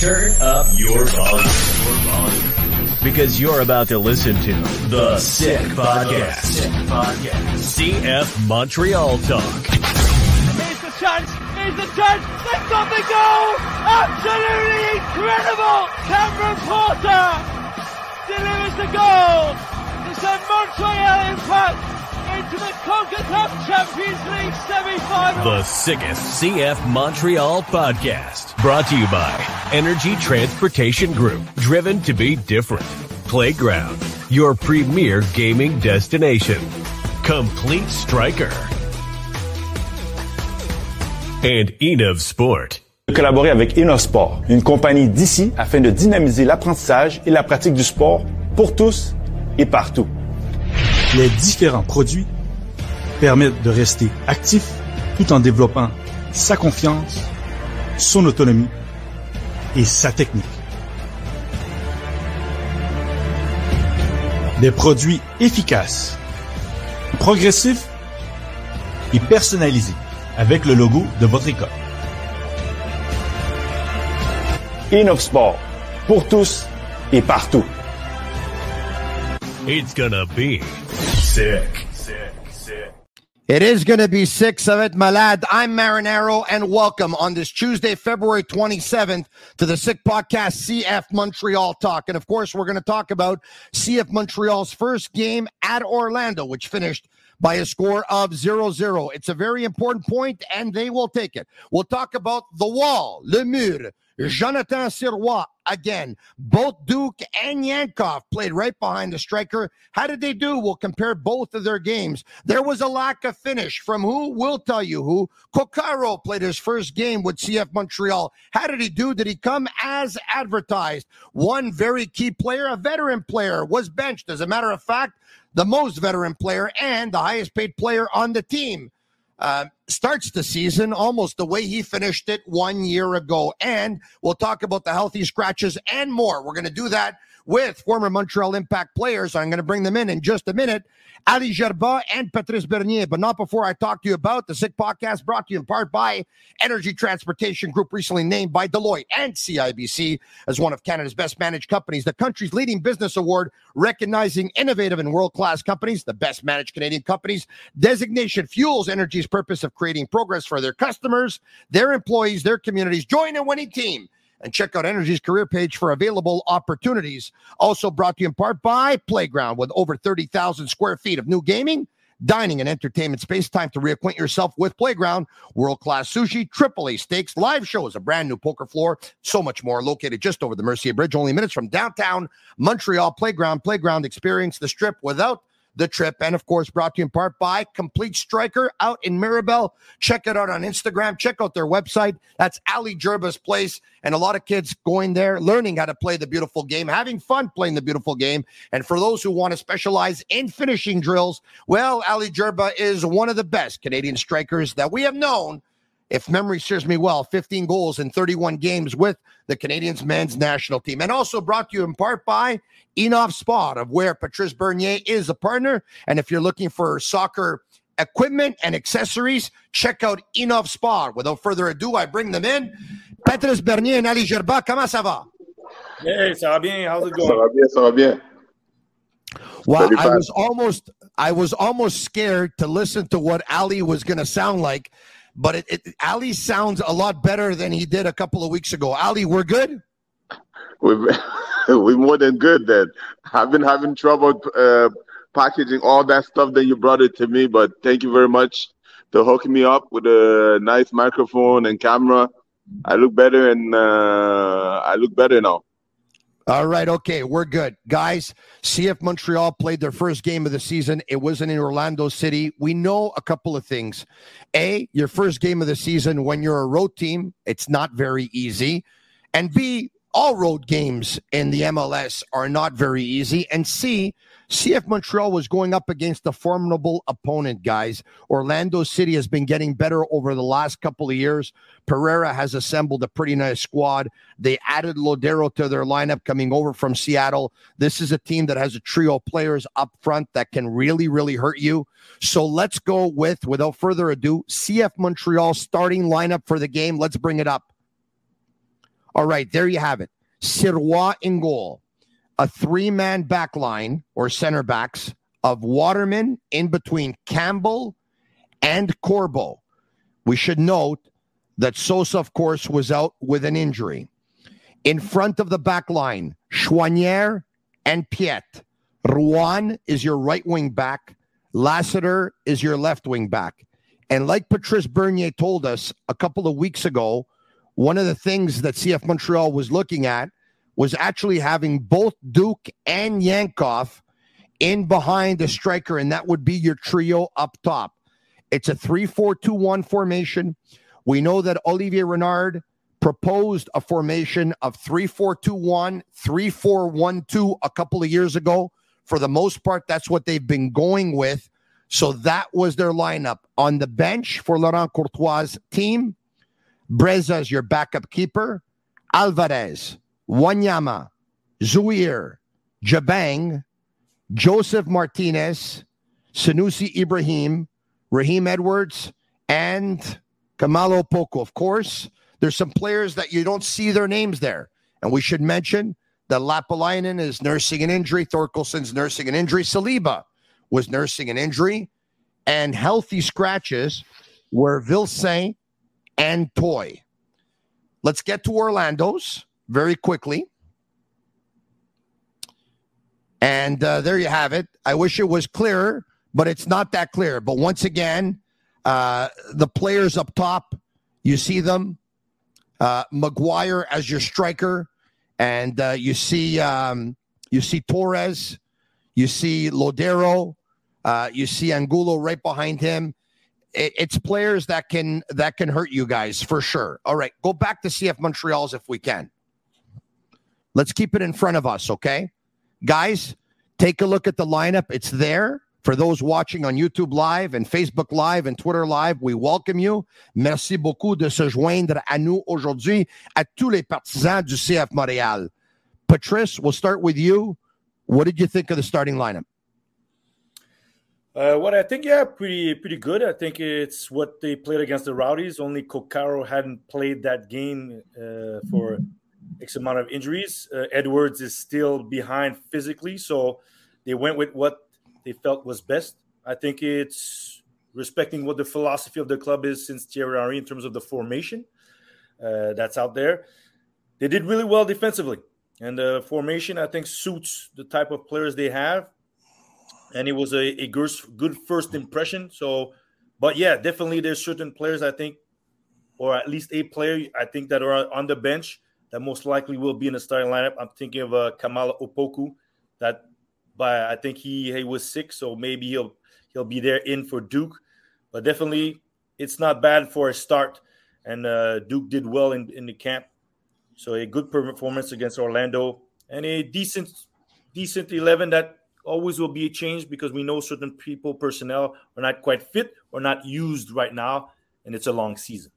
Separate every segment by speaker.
Speaker 1: Turn up your volume. Because you're about to listen to The Sick Podcast. Sick Podcast. CF Montreal Talk.
Speaker 2: Here's the chance. Here's the chance. They've got the goal. Absolutely incredible. Cameron Porter delivers the goal to send Montreal Impact into the CONCACAF Champions League semi-final.
Speaker 1: The sickest CF Montreal podcast. Brought to you by Energy Transportation Group. Driven to be different. Playground. Your premier gaming destination. Complete Striker. And Enov Sport.
Speaker 3: Collaborer avec Sport, une compagnie d'ici afin de dynamiser l'apprentissage et la pratique du sport pour tous et partout.
Speaker 4: Les différents produits permettent de rester actif tout en développant sa confiance, son autonomie et sa technique. Des produits efficaces, progressifs et personnalisés avec le logo de votre école.
Speaker 3: Sport pour tous et partout.
Speaker 1: It's gonna be sick. Sick,
Speaker 5: sick. It is going to be six of it, malad. I'm Marinaro, and welcome on this Tuesday, February 27th, to the Sick Podcast CF Montreal Talk. And of course, we're going to talk about CF Montreal's first game at Orlando, which finished by a score of 0 0. It's a very important point, and they will take it. We'll talk about the wall, le mur, Jonathan Sirois again. Both Duke and Yankov played right behind the striker. How did they do? We'll compare both of their games. There was a lack of finish from who? We'll tell you who. Coccaro played his first game with CF Montreal. How did he do? Did he come as advertised? One very key player, a veteran player, was benched. As a matter of fact, the most veteran player and the highest paid player on the team uh, starts the season almost the way he finished it one year ago. And we'll talk about the healthy scratches and more. We're going to do that with former Montreal Impact players. I'm going to bring them in in just a minute. Ali Gerba and Patrice Bernier. But not before I talk to you about the Sick Podcast brought to you in part by Energy Transportation Group, recently named by Deloitte and CIBC as one of Canada's best managed companies, the country's leading business award recognizing innovative and world class companies, the best managed Canadian companies. Designation fuels Energy's purpose of creating progress for their customers, their employees, their communities. Join a winning team and check out Energy's career page for available opportunities. Also brought to you in part by Playground with over 30,000 square feet of new gaming, dining, and entertainment space. Time to reacquaint yourself with Playground, world class sushi, AAA steaks, live shows, a brand new poker floor, so much more. Located just over the Mercier Bridge, only minutes from downtown Montreal. Playground, Playground, experience the strip without the trip. And of course, brought to you in part by Complete Striker out in Mirabel. Check it out on Instagram. Check out their website. That's Ali Gerba's place. And a lot of kids going there, learning how to play the beautiful game, having fun playing the beautiful game. And for those who want to specialize in finishing drills, well, Ali Gerba is one of the best Canadian strikers that we have known if memory serves me well, 15 goals in 31 games with the Canadians men's national team. And also brought to you in part by Enoff Spot, of where Patrice Bernier is a partner. And if you're looking for soccer equipment and accessories, check out Enoff Spot. Without further ado, I bring them in. Patrice Bernier and Ali Gerba, comment ça va?
Speaker 6: Hey, ça va bien. How's it going?
Speaker 7: Ça va bien, ça va bien.
Speaker 5: Well, I was almost I was almost scared to listen to what Ali was going to sound like but it, it, Ali sounds a lot better than he did a couple of weeks ago. Ali, we're good.
Speaker 7: We're, we're more than good. Then I've been having trouble uh, packaging all that stuff that you brought it to me, but thank you very much for hooking me up with a nice microphone and camera. I look better, and uh, I look better now.
Speaker 5: All right, okay, we're good. Guys, CF Montreal played their first game of the season. It wasn't in Orlando City. We know a couple of things. A, your first game of the season when you're a road team, it's not very easy. And B, all road games in the MLS are not very easy. And C, CF Montreal was going up against a formidable opponent, guys. Orlando City has been getting better over the last couple of years. Pareja has assembled a pretty nice squad. They added Lodeiro to their lineup coming over from Seattle. This is a team that has a trio of players up front that can really, really hurt you. So let's go with, without further ado, CF Montreal starting lineup for the game. Let's bring it up. All right, there you have it. Sirois in goal a three man back line or center backs of Waterman in between Campbell and Corbo. We should note that Sosa, of course, was out with an injury. In front of the back line, Choinière and Piette. Ruan is your right wing back. Lassiter is your left wing back. And like Patrice Bernier told us a couple of weeks ago, one of the things that CF Montreal was looking at was actually having both Duke and Yankov in behind the striker, and that would be your trio up top. It's a 3 4 2 1 formation. We know that Olivier Renard proposed a formation of 3 4 2 1, 3 4 1 2 a couple of years ago. For the most part, that's what they've been going with. So that was their lineup. On the bench for Laurent Courtois' team, Breza is your backup keeper, Alvarez, Wanyama, Zouhir, Jabang, Joseph Martinez, Sunusi Ibrahim, Raheem Edwards, and Kamalo Opoku. Of course, there's some players that you don't see their names there. And we should mention that Lappalainen is nursing an injury. Thorkelsson's nursing an injury. Saliba was nursing an injury. And healthy scratches were Vilsaint and Toye. Let's get to Orlando's very quickly. And uh, there you have it. I wish it was clearer, but it's not that clear. But once again, uh, the players up top, you see them. Uh, McGuire as your striker, and uh, you see um, you see Torres, you see Lodeiro, uh, you see Angulo right behind him. It, it's players that can that can hurt you guys for sure. All right, go back to CF Montreal's if we can. Let's keep it in front of us, okay? Guys, take a look at the lineup. It's there. For those watching on YouTube Live and Facebook Live and Twitter Live, we welcome you. Merci beaucoup de se joindre à nous aujourd'hui, à tous les partisans du CF Montréal. Patrice, we'll start with you. What did you think of the starting lineup?
Speaker 6: Uh, what I think, yeah, pretty pretty good. I think it's what they played against the Rowdies. Only Coccaro hadn't played that game uh, for X amount of injuries. Uh, Edwards is still behind physically, so they went with what they felt was best. I think it's respecting what the philosophy of the club is since Thierry Henry in terms of the formation uh, that's out there. They did really well defensively, and the formation I think suits the type of players they have. And it was a, a good first impression. So, but yeah, definitely there's certain players I think, or at least a player I think that are on the bench that most likely will be in the starting lineup. I'm thinking of uh, Kamala Opoku. That, but I think he he was sick, so maybe he'll he'll be there in for Duke. But definitely, it's not bad for a start. And uh, Duke did well in, in the camp, so a good performance against Orlando and a decent decent eleven that always will be a change because we know certain people personnel are not quite fit or not used right now, and it's a long season.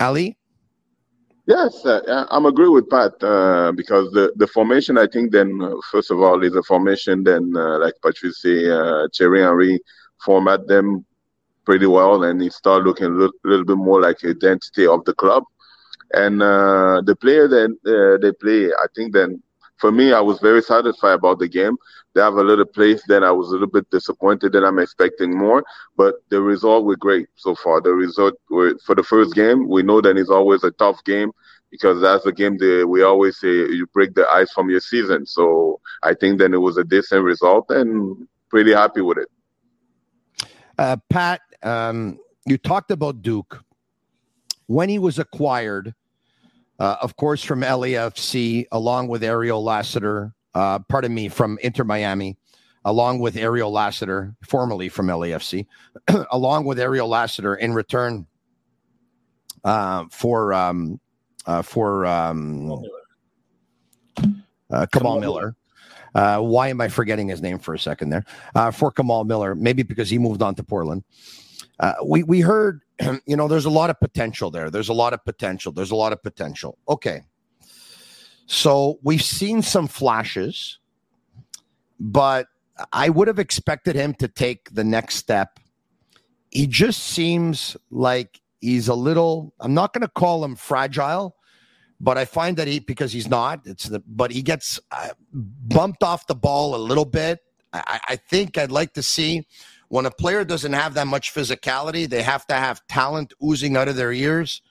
Speaker 5: Ali.
Speaker 7: Yes, uh, I'm agree with Pat uh, because the, the formation I think then uh, first of all is a formation then uh, like Patrice say uh, Thierry Henry format them pretty well and it start looking a little, little, bit more like identity of the club. And uh, the player uh, they play I think then for me I was very satisfied about the game. They have a little place then I was a little bit disappointed that I'm expecting more but the result were great so far. The result were, for the first game we know that it's always a tough game because that's the game that we always say you break the ice from your season. So I think then it was a decent result and pretty happy with it.
Speaker 5: Uh, Pat um, you talked about Duke. When he was acquired uh, of course, from LAFC, along with Ariel Lassiter, uh, pardon me, from Inter Miami, along with Ariel Lassiter, formerly from LAFC, along with Ariel Lassiter in return uh, for um, uh, for um, uh, Kamal Miller. Uh, why am I forgetting his name for a second there? Uh, for Kamal Miller, maybe because he moved on to Portland. Uh, we we heard, you know, there's a lot of potential there. There's a lot of potential. There's a lot of potential. Okay, so we've seen some flashes, but I would have expected him to take the next step. He just seems like he's a little. I'm not going to call him fragile but I find that he because he's not. It's the but he gets uh, bumped off the ball a little bit. I, I think I'd like to see when a player doesn't have that much physicality, they have to have talent oozing out of their ears.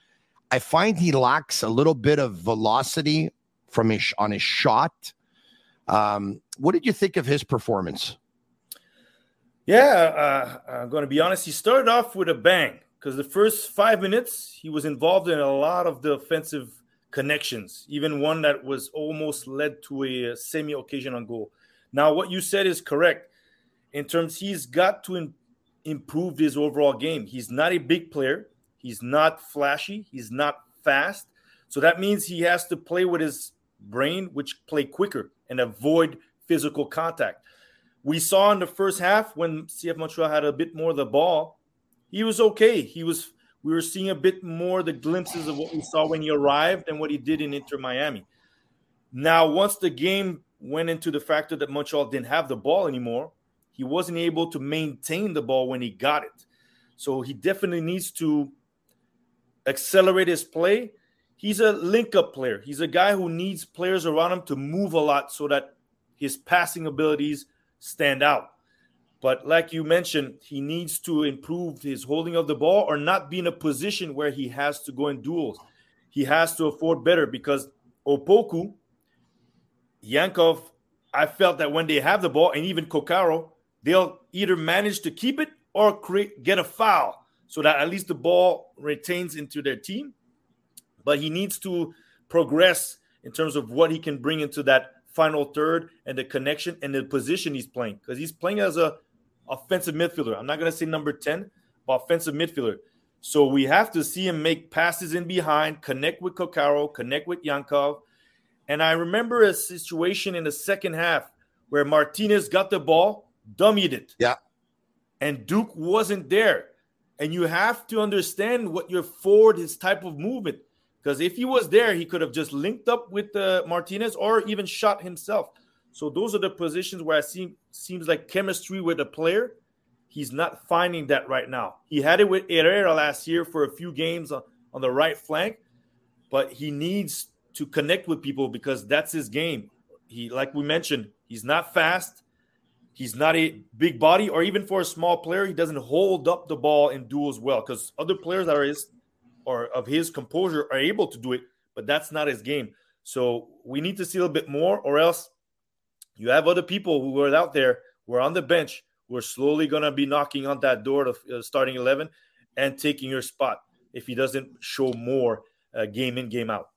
Speaker 5: I find he lacks a little bit of velocity from his on his shot. Um, what did you think of his performance?
Speaker 6: Yeah, uh, I'm going to be honest. He started off with a bang because the first five minutes he was involved in a lot of the offensive connections, even one that was almost led to a semi occasion on goal. Now, what you said is correct in terms he's got to in, improve his overall game. He's not a big player, he's not flashy, he's not fast. So that means he has to play with his brain, which play quicker and avoid physical contact. We saw in the first half when CF Montreal had a bit more of the ball, he was okay. He was we were seeing a bit more the glimpses of what we saw when he arrived and what he did in Inter Miami. Now, once the game went into the factor that Montreal didn't have the ball anymore, he wasn't able to maintain the ball when he got it. So he definitely needs to accelerate his play. He's a link up player. He's a guy who needs players around him to move a lot so that his passing abilities stand out. But like you mentioned, he needs to improve his holding of the ball or not be in a position where he has to go in duels. He has to afford better because Opoku, Yankov, I felt that when they have the ball, and even Coccaro, they'll either manage to keep it or create get a foul so that at least the ball retains into their team. But he needs to progress in terms of what he can bring into that final third and the connection and the position he's playing because he's playing as a offensive midfielder. I'm not going to say number 10, but offensive midfielder. So we have to see him make passes in behind, connect with Coccaro, connect with Yankov. And I remember a situation in the second half where Martinez got the ball, dummied it.
Speaker 5: Yeah.
Speaker 6: And Duke wasn't there. And you have to understand what your forward, his type of movement. Because if he was there, he could have just linked up with uh, Martinez or even shot himself. So those are the positions where I see seems like chemistry with a player. He's not finding that right now. He had it with Herrera last year for a few games on, on the right flank, but he needs to connect with people because that's his game. He, like we mentioned, he's not fast. He's not a big body, or even for a small player, he doesn't hold up the ball in duels well. Because other players that are his or of his composure are able to do it, but that's not his game. So we need to see a little bit more, or else you have other people who are out there, who are on the bench, who are slowly going to be knocking on that door of uh, starting 11 and taking your spot if he doesn't show more uh, game in, game out.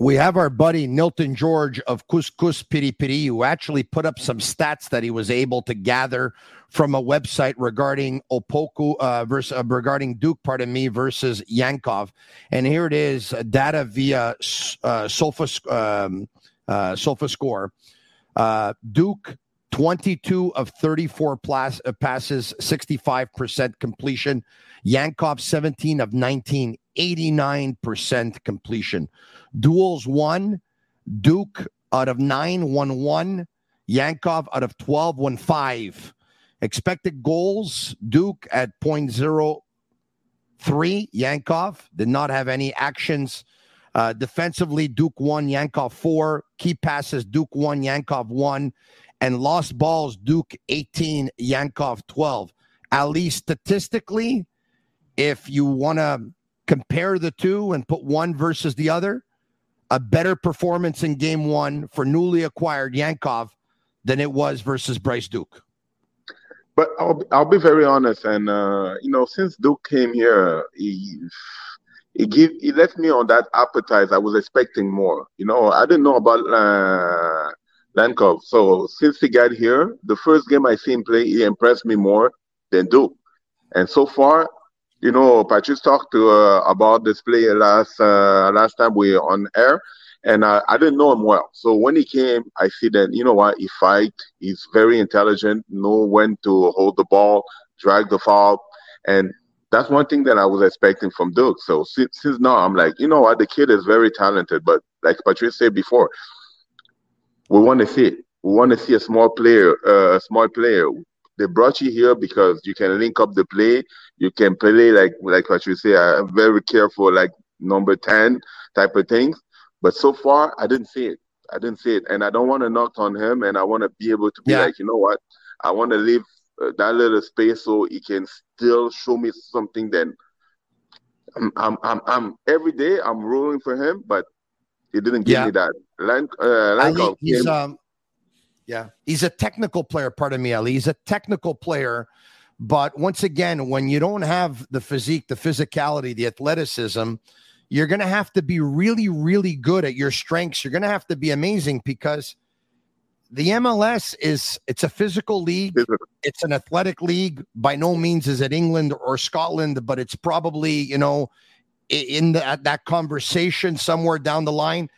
Speaker 5: We have our buddy Nilton George of Couscous Piri Piri, who actually put up some stats that he was able to gather from a website regarding Opoku uh, versus uh, regarding Duke, pardon me, versus Yankov. And here it is, data via uh, Sofa um, uh, Sofa Score. Uh, Duke, 22 of 34 plus, uh, passes, 65% completion. Yankov, 17 of 19, 89% completion. Duels one, Duke out of nine, one one. Yankov out of 12, one five. Expected goals, Duke at 0.03. Yankov did not have any actions uh, defensively, Duke one, Yankov four. Key passes, Duke one, Yankov one. And lost balls, Duke 18, Yankov 12. At least statistically, if you want to compare the two and put one versus the other, a better performance in game one for newly acquired Yankov than it was versus Bryce Duke.
Speaker 7: But I'll, I'll be very honest. And, uh, you know, since Duke came here, he it give it left me on that appetite. I was expecting more. You know, I didn't know about uh, Lankov. So since he got here, the first game I see him play, he impressed me more than Duke. And so far, you know, Patrice talked to uh, about this player last uh, last time we were on air, and I, I didn't know him well. So when he came, I see that you know what he fight. He's very intelligent, know when to hold the ball, drag the foul, and that's one thing that I was expecting from Duke. So since, since now, I'm like, you know what, the kid is very talented, but like Patrice said before, we want to see it. We want to see a small player, uh, a small player. They brought you here because you can link up the play. You can play like like what you say, uh, very careful, like number ten type of things. But so far, I didn't see it. I didn't see it, and I don't want to knock on him. And I want to be able to be yeah. like, you know what? I want to leave uh, that little space so he can still show me something. Then I'm, I'm, I'm, I'm every day I'm rolling for him, but he didn't give yeah. me that. Lank, uh,
Speaker 5: he's um, yeah, he's a technical player. Pardon me, Ali. He's a technical player, but once again, when you don't have the physique, the physicality, the athleticism, you're going to have to be really, really good at your strengths. You're going to have to be amazing because the MLS is it's a physical league. It's an athletic league. By no means is it England or Scotland, but it's probably you know in the, that conversation somewhere down the line.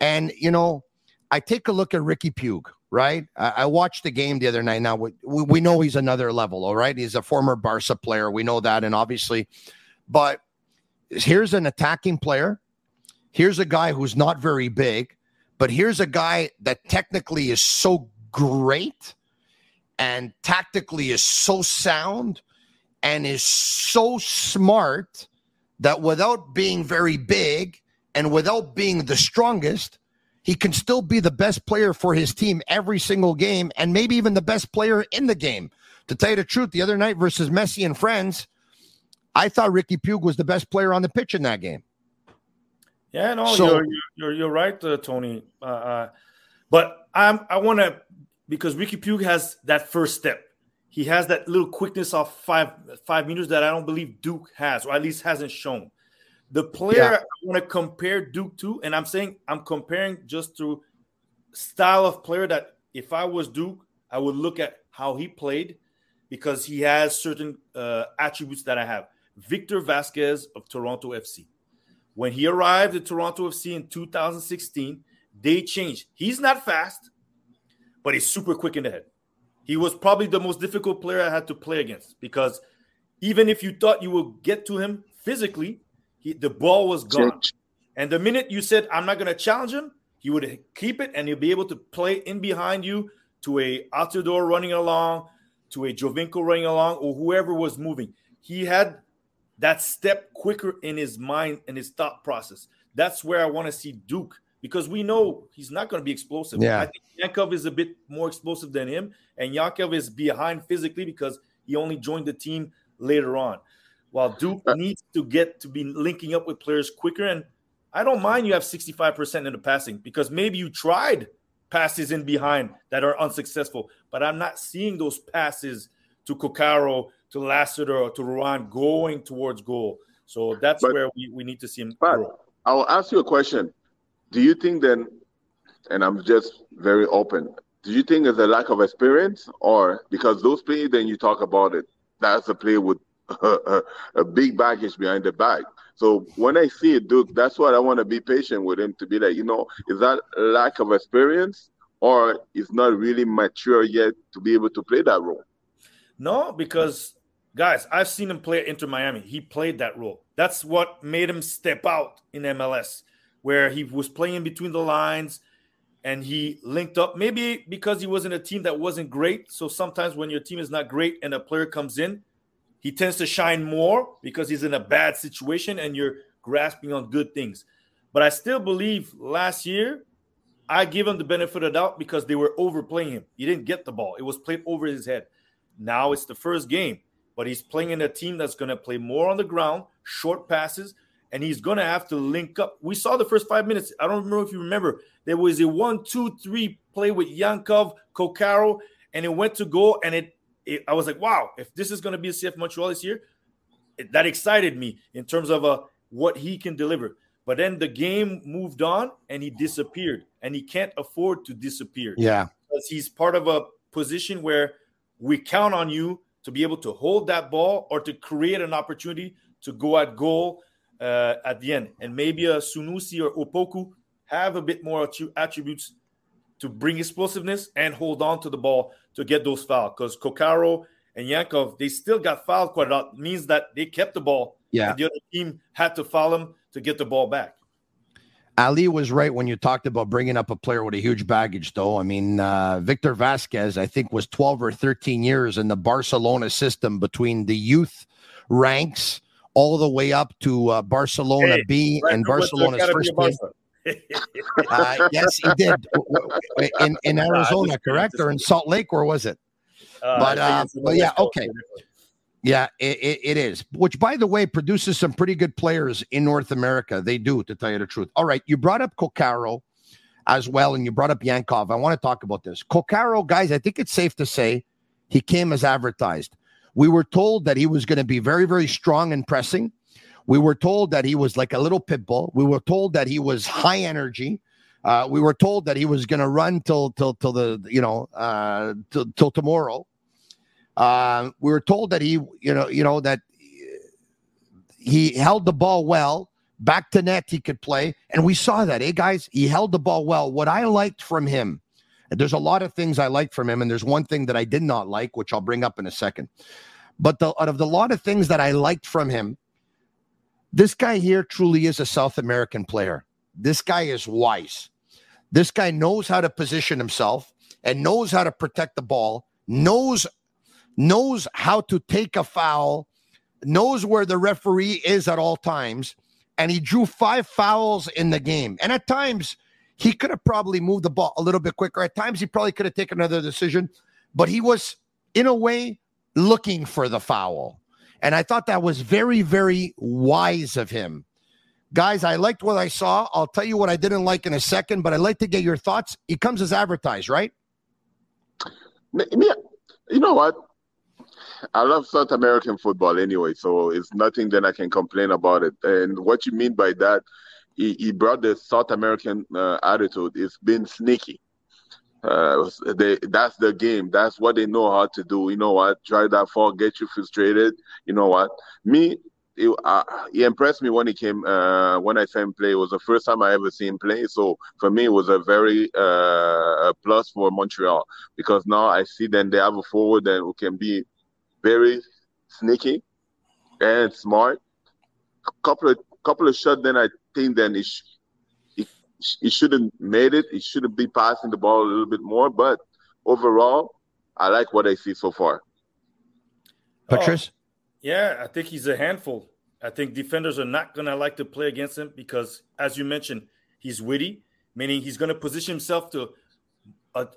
Speaker 5: And you know, I take a look at Riqui Puig. Right, I, I watched the game the other night. Now we, we know he's another level. All right, he's a former Barca player. We know that, and obviously, but here's an attacking player. Here's a guy who's not very big, but here's a guy that technically is so great and tactically is so sound and is so smart that without being very big and without being the strongest, he can still be the best player for his team every single game and maybe even the best player in the game. To tell you the truth, the other night versus Messi and friends, I thought Riqui Puig was the best player on the pitch in that game.
Speaker 6: Yeah, no, so, you're, you're, you're right, uh, Tony. Uh, uh, but I'm I want to because Riqui Puig has that first step. He has that little quickness of five five meters that I don't believe Duke has, or at least hasn't shown. The player yeah. I want to compare Duke to, and I'm saying I'm comparing just to style of player that if I was Duke, I would look at how he played because he has certain uh, attributes that I have. Victor Vazquez of Toronto FC. When he arrived at Toronto FC in 2016, they changed. He's not fast, but he's super quick in the head. He was probably the most difficult player I had to play against because even if you thought you would get to him physically, he, the ball was gone. And the minute you said, I'm not going to challenge him, he would keep it and he'll be able to play in behind you to a Altidore running along, to a Giovinco running along, or whoever was moving. He had that step quicker in his mind and his thought process. That's where I want to see Duke because we know he's not going to be explosive.
Speaker 5: Yeah.
Speaker 6: I think Yankov is a bit more explosive than him, and Yankov is behind physically because he only joined the team later on. While Duke uh, needs to get to be linking up with players quicker, and I don't mind you have 65% in the passing because maybe you tried passes in behind that are unsuccessful, but I'm not seeing those passes to Coccaro, to Lassiter, or to Ruan going towards goal. So that's but, where we, we need to see him grow.
Speaker 7: I'll ask you a question do you think then, and I'm just very open, do you think there's a lack of experience or because those players, then you talk about it, that's a player with a, big baggage behind the back. So when I see it, Duke, that's what I want to be patient with him to be like, you know, is that lack of experience or is not really mature yet to be able to play that role?
Speaker 6: No, because guys, I've seen him play Inter Miami. He played that role. That's what made him step out in MLS where he was playing between the lines and he linked up. Maybe because he was in a team that wasn't great. So sometimes when your team is not great and a player comes in, he tends to shine more because he's in a bad situation and you're grasping on good things. But I still believe last year, I give him the benefit of the doubt because they were overplaying him. He didn't get the ball, it was played over his head. Now it's the first game, but he's playing in a team that's going to play more on the ground, short passes, and he's going to have to link up. We saw the first five minutes. I don't remember if you remember. There was a one, two, three play with Yankov, Coccaro, and it went to goal. And it, it I was like, wow, if this is going to be a CF Montreal this year, it, that excited me in terms of a what he can deliver. But then the game moved on and he disappeared, and he can't afford to disappear.
Speaker 5: Yeah,
Speaker 6: because he's part of a position where we count on you to be able to hold that ball or to create an opportunity to go at goal uh, at the end. And maybe a Sunusi or Opoku have a bit more attributes to bring explosiveness and hold on to the ball to get those fouls. Because Coccaro and Yankov, they still got fouled quite a lot. It means that they kept the ball.
Speaker 5: Yeah.
Speaker 6: the other team had to foul them to get the ball back.
Speaker 5: Ali was right when you talked about bringing up a player with a huge baggage, though. I mean, uh, Victor Vazquez, I think, was 12 or 13 years in the Barcelona system between the youth ranks all the way up to uh, Barcelona hey, B and Barcelona's first team. Uh, yes, he did in in Arizona, correct, or in Salt Lake, where was it? Uh, but uh, but yeah, okay. Yeah, it, it, it is. Which, by the way, produces some pretty good players in North America. They do, to tell you the truth. All right, you brought up Coccaro as well, and you brought up Yankov. I want to talk about this. Coccaro, guys, I think it's safe to say he came as advertised. We were told that he was going to be very, very strong and pressing. We were told that he was like a little pit bull. We were told that he was high energy. Uh, we were told that he was going to run till till till the you know uh, till, till tomorrow. Uh, we were told that he, you know, you know that he held the ball well. Back to net, he could play, and we saw that. Hey, guys, he held the ball well. What I liked from him, there's a lot of things I liked from him, and there's one thing that I did not like, which I'll bring up in a second. But the, out of the lot of things that I liked from him, this guy here truly is a South American player. This guy is wise. This guy knows how to position himself and knows how to protect the ball, knows knows how to take a foul, knows where the referee is at all times, and he drew five fouls in the game. And at times, he could have probably moved the ball a little bit quicker. At times, he probably could have taken another decision, but he was, in a way, looking for the foul. And I thought that was very, very wise of him. Guys, I liked what I saw. I'll tell you what I didn't like in a second, but I'd like to get your thoughts. He comes as advertised, right?
Speaker 7: You know what? I love South American football anyway, so it's nothing that I can complain about it. And what you mean by that, he, he brought the South American uh, attitude. It's been sneaky. Uh, they, that's the game. That's what they know how to do. You know what? Try that fall, get you frustrated. You know what? Me, uh, he impressed me when he came. Uh, when I saw him play, it was the first time I ever seen him play. So for me, it was a very uh, plus for Montreal because now I see then they have a forward that who can be very sneaky and smart. Couple of couple of shots, then I think then he, he, he should have made it. He should have been passing the ball a little bit more. But overall, I like what I see so far.
Speaker 5: Patrice? Oh,
Speaker 6: yeah, I think he's a handful. I think defenders are not going to like to play against him because, as you mentioned, he's witty, meaning he's going to position himself to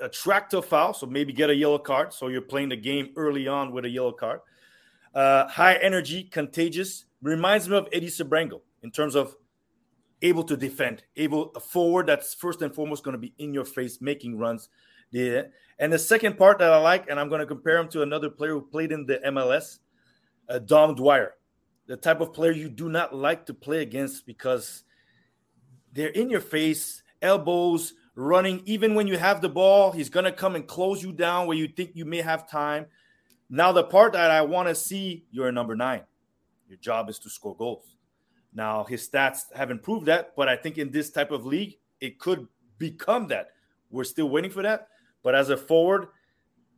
Speaker 6: attract a foul, so maybe get a yellow card. So you're playing the game early on with a yellow card. Uh, high energy, contagious. Reminds me of Eddie Sabrango in terms of able to defend, able a forward that's first and foremost going to be in your face, making runs. Yeah. And the second part that I like, and I'm going to compare him to another player who played in the MLS, uh, Dom Dwyer, the type of player you do not like to play against because they're in your face, elbows, running. Even when you have the ball, he's going to come and close you down where you think you may have time. Now, the part that I want to see, you're a number nine. Your job is to score goals. Now, his stats haven't proved that, but I think in this type of league, it could become that. We're still waiting for that. But as a forward,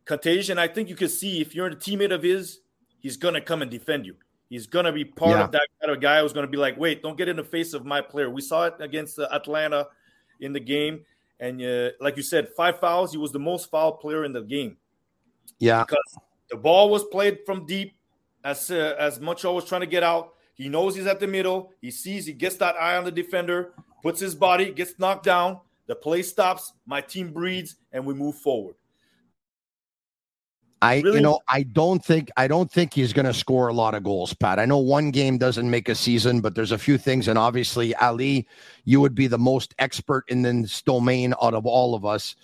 Speaker 6: contagion, I think you can see if you're a teammate of his, he's going to come and defend you. He's going to be part yeah. of that kind of guy who's going to be like, wait, don't get in the face of my player. We saw it against uh, Atlanta in the game. And uh, like you said, five fouls. He was the most foul player in the game.
Speaker 5: Yeah,
Speaker 6: because the ball was played from deep. As uh, as Montreal was trying to get out, he knows he's at the middle. He sees, he gets that eye on the defender, puts his body, gets knocked down. The play stops. My team breathes, and we move forward.
Speaker 5: I really? you know I don't think I don't think he's going to score a lot of goals, Pat. I know one game doesn't make a season, but there's a few things, and obviously Ali, you would be the most expert in this domain out of all of us.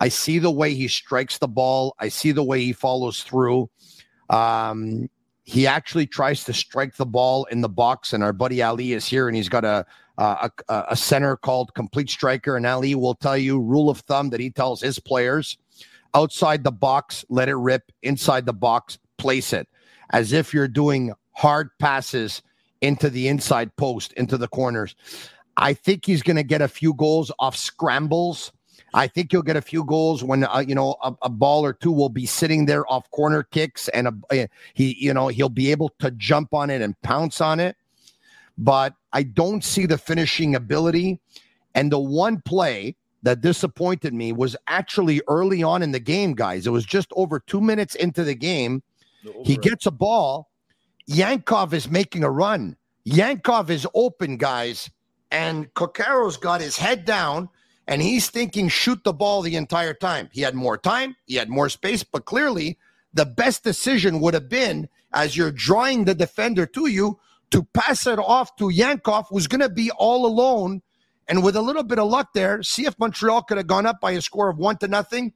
Speaker 5: I see the way he strikes the ball. I see the way he follows through. Um, he actually tries to strike the ball in the box, and our buddy Ali is here, and he's got a a, a center called Complete Striker, and Ali will tell you rule of thumb that he tells his players: outside the box, let it rip; inside the box, place it, as if you're doing hard passes into the inside post, into the corners. I think he's going to get a few goals off scrambles. I think he'll get a few goals when uh, you know a, a, ball or two will be sitting there off corner kicks, and a, uh, he you know he'll be able to jump on it and pounce on it. But I don't see the finishing ability. And the one play that disappointed me was actually early on in the game, guys. It was just over two minutes into the game. He gets a ball. Yankov is making a run. Yankov is open, guys. And Coccaro's got his head down and he's thinking shoot the ball the entire time. He had more time, he had more space, but clearly the best decision would have been as you're drawing the defender to you to pass it off to Yankov, who's going to be all alone. And with a little bit of luck there, CF Montreal could have gone up by a score of one to nothing.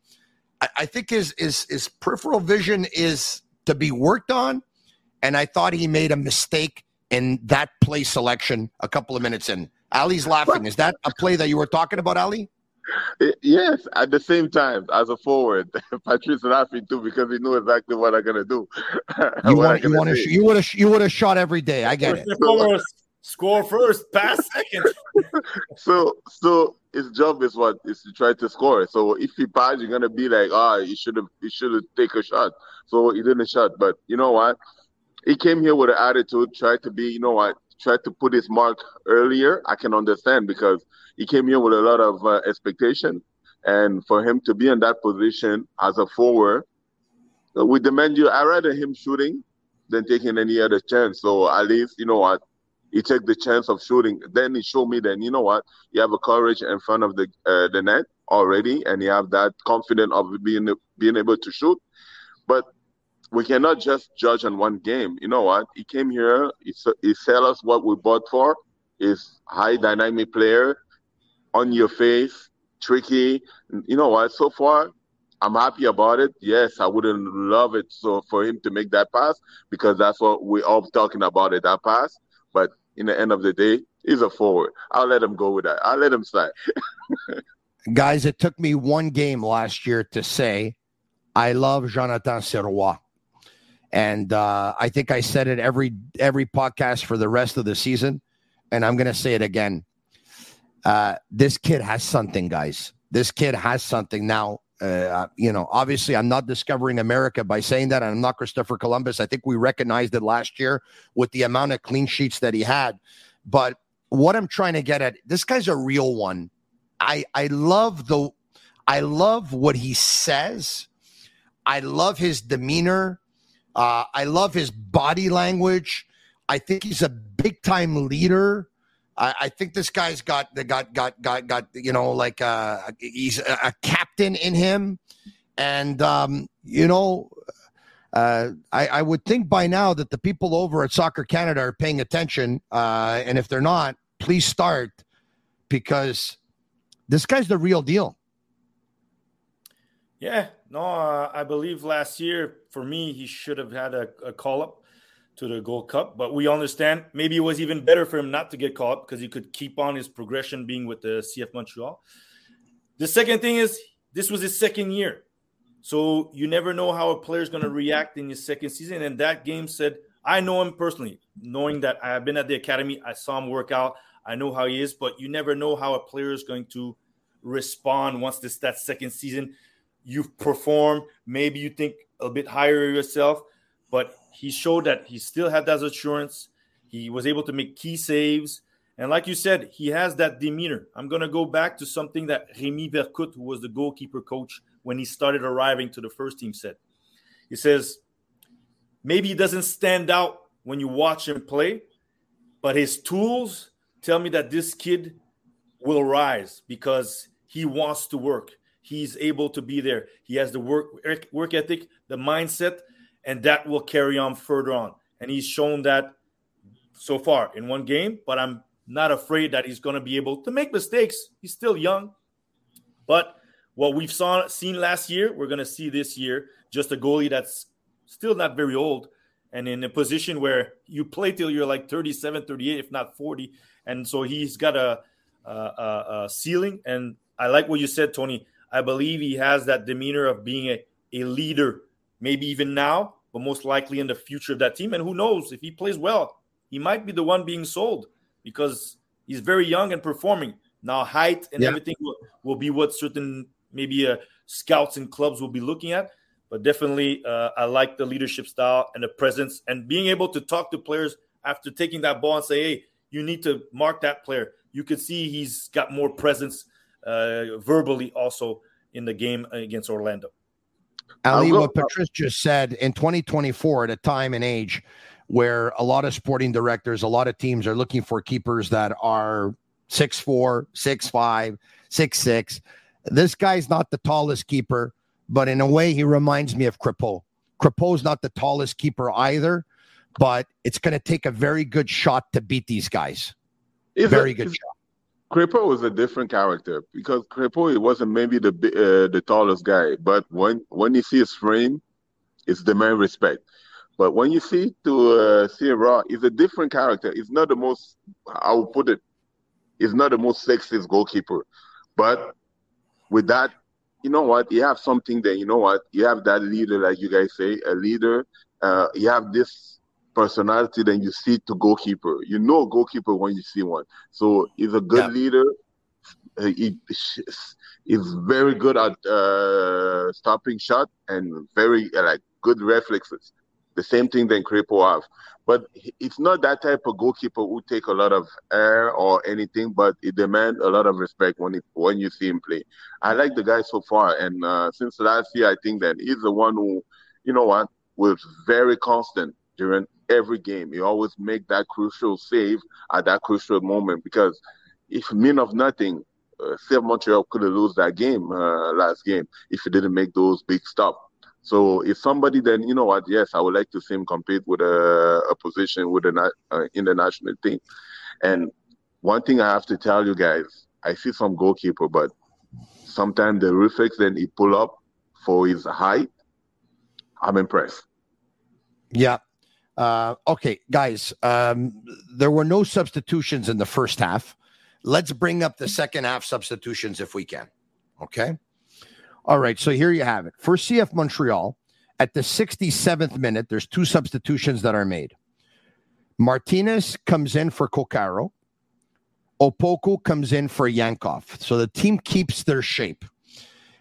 Speaker 5: I, think his, his his peripheral vision is to be worked on, and I thought he made a mistake in that play selection a couple of minutes in. Ali's laughing. Is that a play that you were talking about, Ali?
Speaker 7: Yes, at the same time, as a forward, Patrice laughing too because he knew exactly what I'm gonna do.
Speaker 5: you want, you want to, you would have, you would have shot every day. I get it.
Speaker 6: Score first, pass second.
Speaker 7: so, so his job is what is to try to score. So if he pass, you're gonna be like, ah, oh, you should have, you should have take a shot. So he didn't shot, but you know what? He came here with an attitude, tried to be, you know what, tried to put his mark earlier, I can understand because he came here with a lot of uh, expectation. And for him to be in that position as a forward, uh, we demand you, I rather him shooting than taking any other chance. So at least, you know what, he take the chance of shooting. Then he showed me that, you know what, you have a courage in front of the uh, the net already, and you have that confidence of being being able to shoot. But we cannot just judge on one game. You know what? He came here. He, he sell us what we bought for. Is high dynamic player, on your face, tricky. You know what? So far, I'm happy about it. Yes, I wouldn't love it so for him to make that pass because that's what we're all talking about it, that pass. But in the end of the day, he's a forward. I'll let him go with that. I'll let him slide.
Speaker 5: Guys, it took me one game last year to say I love Jonathan Sirois. And uh, I think I said it every every podcast for the rest of the season, and I'm going to say it again. Uh, this kid has something, guys. This kid has something. Now, uh, you know, obviously, I'm not discovering America by saying that, and I'm not Christopher Columbus. I think we recognized it last year with the amount of clean sheets that he had. But what I'm trying to get at, this guy's a real one. I I love the, I love what he says. I love his demeanor. Uh, I love his body language. I think he's a big time leader. I, I, think this guy's got the got got got got you know like uh, he's a, a, captain in him, and um, you know. Uh, I, I, would think by now that the people over at Soccer Canada are paying attention, uh, and if they're not, please start because this guy's the real deal.
Speaker 6: Yeah, no, uh, I believe last year for me he should have had a, a call up to the Gold Cup, but we understand maybe it was even better for him not to get caught because he could keep on his progression being with the CF Montreal. The second thing is this was his second year. So you never know how a player is going to react in his second season. And that game said, I know him personally, knowing that I have been at the academy, I saw him work out, I know how he is, but you never know how a player is going to respond once this that second season you've performed. Maybe you think a bit higher yourself, but he showed that he still had that assurance. He was able to make key saves. And like you said, he has that demeanor. I'm going to go back to something that Remy Vercoutre, who was the goalkeeper coach when he started arriving to the first team, said. He says, maybe he doesn't stand out when you watch him play, but his tools tell me that this kid will rise because he wants to work he's able to be there. He has the work work ethic, the mindset, and that will carry on further on. And he's shown that so far in one game. But I'm not afraid that he's going to be able to make mistakes. He's still young, but what we've saw seen last year, we're going to see this year. Just a goalie that's still not very old, and in a position where you play till you're like 37, 38, if not 40. And so he's got a, a, a, ceiling. And I like what you said, Tony. I believe he has that demeanor of being a, a leader, maybe even now, but most likely in the future of that team. And who knows if he plays well, he might be the one being sold because he's very young and performing. Now, height and yeah. everything will, will, be what certain maybe uh, scouts and clubs will be looking at. But definitely, uh, I like the leadership style and the presence and being able to talk to players after taking that ball and say, hey, you need to mark that player. You could see he's got more presence uh, verbally also in the game against Orlando.
Speaker 5: Ali, what Patrice just said in 2024, at a time and age where a lot of sporting directors, a lot of teams are looking for keepers that are six four, six five, six six. This guy's not the tallest keeper, but in a way, he reminds me of Crépeau. Crépeau's not the tallest keeper either, but it's going to take a very good shot to beat these guys. Is very it, good is, shot.
Speaker 7: Crépeau was a different character because Crépeau wasn't maybe the uh, the tallest guy, but when when you see his frame, it's the demand respect. But when you see to uh, Sirois, he's a different character. He's not the most. I will put it. He's not the most sexiest goalkeeper, but with that, you know what? You have something that you know what? You have that leader, like you guys say, a leader. Uh, you have this personality that you see to goalkeeper. You know goalkeeper when you see one. So he's a good yeah. leader. He, he's very good at uh, stopping shot and very uh, like good reflexes the same thing than Crépeau have. But it's not that type of goalkeeper who take a lot of air or anything, but it demands a lot of respect when it, when you see him play. I like the guy so far, and uh, since last year, I think that he's the one who, you know what, was very constant during every game. He always make that crucial save at that crucial moment because if mean of nothing, uh, CF Montreal could have lost that game uh, last game if he didn't make those big stops. So if somebody then you know what, yes, I would like to see him compete with a, a position with an uh, international team. And one thing I have to tell you guys, I see some goalkeeper, but sometimes the reflex then he pull up for his height. I'm impressed.
Speaker 5: Yeah. Uh, okay, guys. Um, there were no substitutions in the first half. Let's bring up the second half substitutions if we can. Okay. All right, so here you have it. For CF Montreal, at the 67th minute, there's two substitutions that are made. Martinez comes in for Coccaro. Opoku comes in for Yankov. So the team keeps their shape.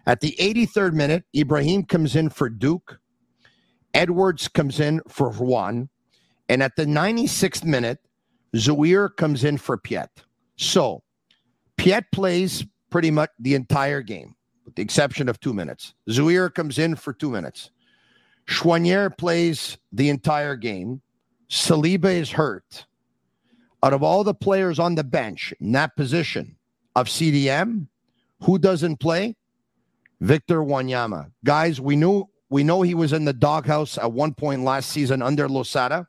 Speaker 5: At the 83rd minute, Ibrahim comes in for Duke. Edwards comes in for Juan. And at the 96th minute, Zouhir comes in for Piette. So Piette plays pretty much the entire game with the exception of two minutes. Zouhir comes in for two minutes. Choinière plays the entire game. Saliba is hurt. Out of all the players on the bench in that position of CDM, who doesn't play? Victor Wanyama. Guys, we knew we know he was in the doghouse at one point last season under Losada,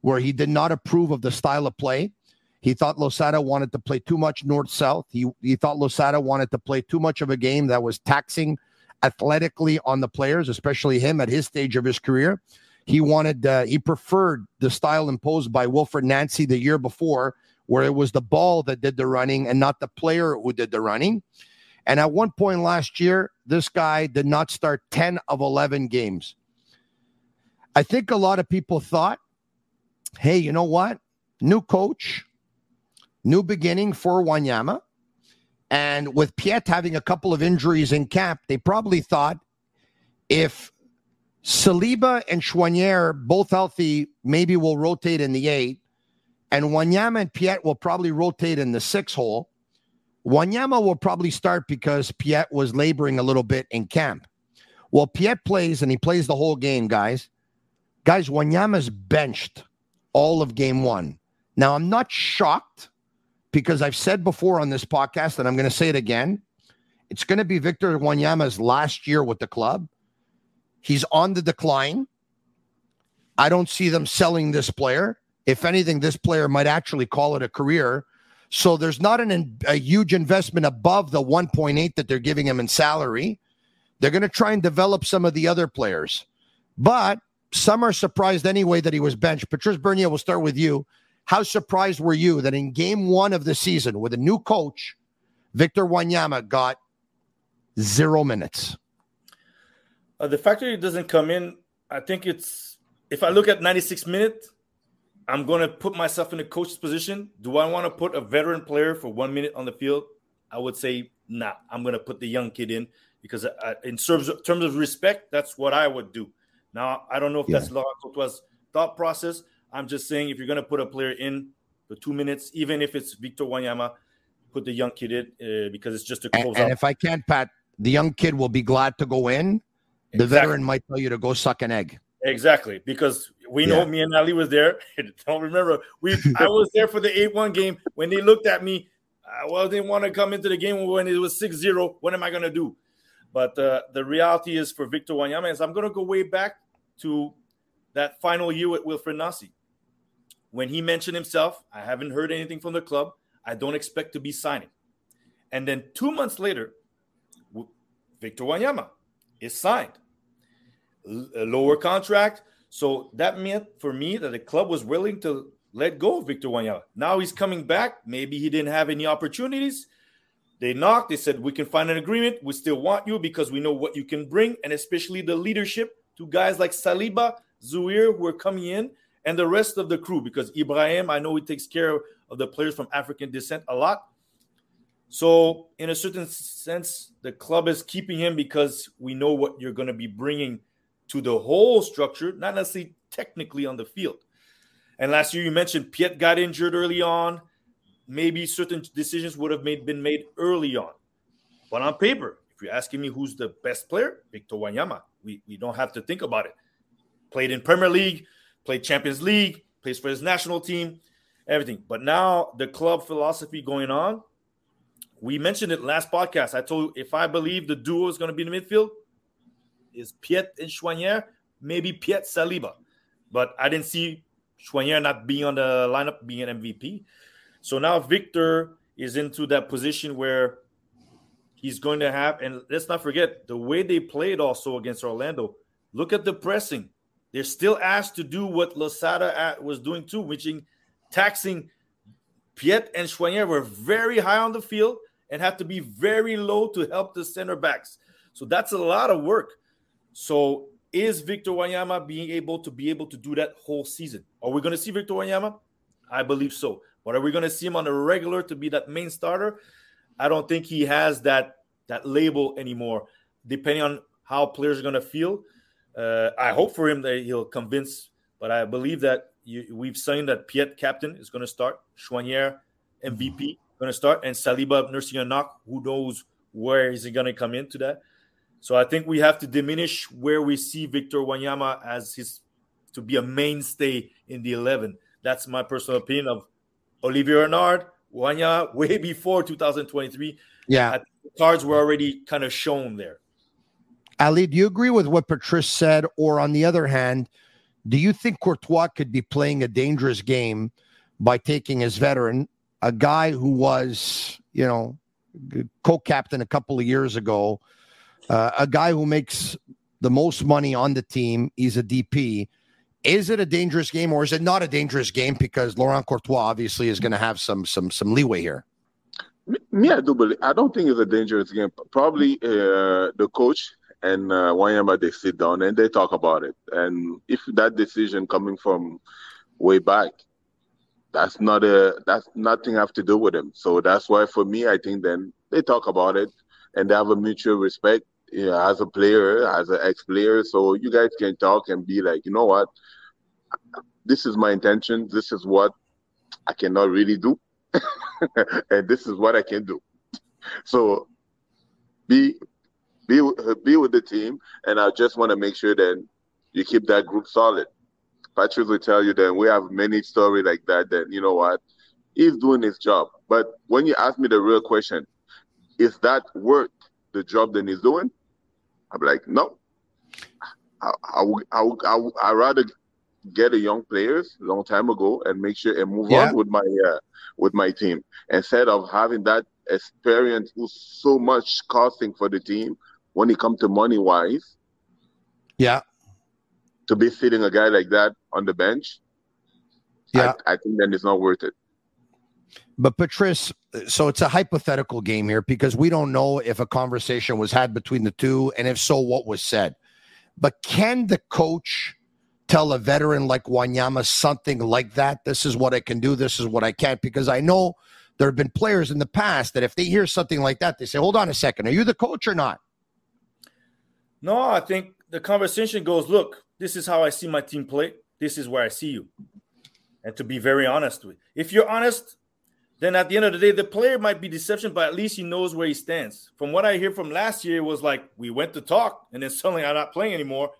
Speaker 5: where he did not approve of the style of play. He thought Losada wanted to play too much north south. He he thought Losada wanted to play too much of a game that was taxing athletically on the players, especially him at his stage of his career. He wanted uh, he preferred the style imposed by Wilfried Nancy the year before, where it was the ball that did the running and not the player who did the running. And at one point last year, this guy did not start 10 of 11 games. I think a lot of people thought, hey, you know what? New coach, new beginning for Wanyama. And with Piette having a couple of injuries in camp, they probably thought if Saliba and Choinière, both healthy, maybe will rotate in the eight, and Wanyama and Piette will probably rotate in the six hole. Wanyama will probably start because Piette was laboring a little bit in camp. Well, Piette plays and he plays the whole game, guys. Guys, Wanyama's benched all of game one. Now, I'm not shocked because I've said before on this podcast, and I'm going to say it again. It's going to be Victor Wanyama's last year with the club. He's on the decline. I don't see them selling this player. If anything, this player might actually call it a career. So there's not an, a huge investment above the 1.8 that they're giving him in salary. They're going to try and develop some of the other players. But some are surprised anyway that he was benched. Patrice Bernier, we'll start with you. How surprised were you that in game one of the season with a new coach, Victor Wanyama got zero minutes?
Speaker 6: Uh, the fact that he doesn't come in, I think it's if I look at 96 minutes, I'm going to put myself in a coach's position. Do I want to put a veteran player for one minute on the field? I would say, nah, I'm going to put the young kid in because, uh, in terms of, terms of respect, that's what I would do. Now, I don't know if yeah. that's Laurent Courtois' thought process. I'm just saying if you're going to put a player in for two minutes, even if it's Victor Wanyama, put the young kid in uh, because it's just a close
Speaker 5: and, and if I can't, Pat, the young kid will be glad to go in. The exactly. veteran might tell you to go suck an egg.
Speaker 6: Exactly, because we know yeah. me and Ali was there. I don't remember we. I was there for the eight-one game when they looked at me. Uh, well, they want to come into the game when it was 6-0. What am I going to do? But uh, the reality is for Victor Wanyama is I'm going to go way back to that final year with Wilfried Nancy. When he mentioned himself, I haven't heard anything from the club. I don't expect to be signing. And then two months later, Victor Wanyama is signed. A lower contract. So that meant for me that the club was willing to let go of Victor Wanyama. Now he's coming back. Maybe he didn't have any opportunities. They knocked. They said, We can find an agreement. We still want you because we know what you can bring, and especially the leadership to guys like Saliba, Zouhir, who are coming in, and the rest of the crew. Because Ibrahim, I know he takes care of the players from African descent a lot. So, in a certain sense, the club is keeping him because we know what you're going to be bringing to the whole structure, not necessarily technically on the field. And last year, you mentioned Piette got injured early on. Maybe certain decisions would have made, been made early on. But on paper, if you're asking me who's the best player, Victor Wanyama, we, we don't have to think about it. Played in Premier League, played Champions League, plays for his national team, everything. But now the club philosophy going on, we mentioned it last podcast. I told you if I believe the duo is going to be in the midfield, is Piette and Choinière, maybe Piette Saliba. But I didn't see Choinière not being on the lineup, being an MVP. So now Victor is into that position where he's going to have, and let's not forget the way they played also against Orlando. Look at the pressing. They're still asked to do what Losada uh, was doing too, which is taxing Piette and Choinière were very high on the field and had to be very low to help the center backs. So that's a lot of work. So is Victor Wanyama being able to be able to do that whole season? Are we going to see Victor Wanyama? I believe so. But are we going to see him on a regular to be that main starter? I don't think he has that that label anymore. Depending on how players are going to feel, uh, I hope for him that he'll convince. But I believe that you, we've seen that Piette captain is going to start, Choinière MVP going to start, and Saliba nursing a knock. Who knows where is he going to come into that? So I think we have to diminish where we see Victor Wanyama as his to be a mainstay in the 11. That's my personal opinion of Olivier Renard, Wanya, way before 2023.
Speaker 5: Yeah.
Speaker 6: Cards were already kind of shown there.
Speaker 5: Ali, do you agree with what Patrice said? Or on the other hand, do you think Courtois could be playing a dangerous game by taking his veteran, a guy who was, you know, co captain a couple of years ago? Uh, a guy who makes the most money on the team. He's a DP. Is it a dangerous game or is it not a dangerous game because Laurent Courtois obviously is going to have some some some leeway here?
Speaker 7: Me, I do believe. I don't think it's a dangerous game. Probably uh, the coach and uh, Wanyama they sit down and they talk about it. And if that decision coming from way back, that's not a that's nothing have to do with him. So that's why for me, I think then they talk about it and they have a mutual respect know, as a player, as an ex-player. So you guys can talk and be like, you know what, this is my intention. This is what I cannot really do, and this is what I can do. So be be be with the team, and I just want to make sure that you keep that group solid. Patrick will tell you that we have many stories like that. That you know what, he's doing his job. But when you ask me the real question, is that worth the job that he's doing? I'm like, no. I, I, I, I, I rather get a young players a long time ago and make sure and move yeah. on with my uh, with my team instead of having that experience who's so much costing for the team when it comes to money wise.
Speaker 5: Yeah.
Speaker 7: to be sitting a guy like that on the bench,
Speaker 5: yeah,
Speaker 7: I, I think then it's not worth it.
Speaker 5: But Patrice, so it's a hypothetical game here because we don't know if a conversation was had between the two, and if so, what was said. But can the coach tell a veteran like Wanyama something like that? This is what I can do. This is what I can't. Because I know there have been players in the past that if they hear something like that, they say, "Hold on a second, are you the coach or not?"
Speaker 6: No, I think the conversation goes, "Look, this is how I see my team play. This is where I see you." And to be very honest with, you, if you're honest, then at the end of the day, the player might be deception, but at least he knows where he stands. From what I hear from last year, was like we went to talk, and then suddenly I'm not playing anymore.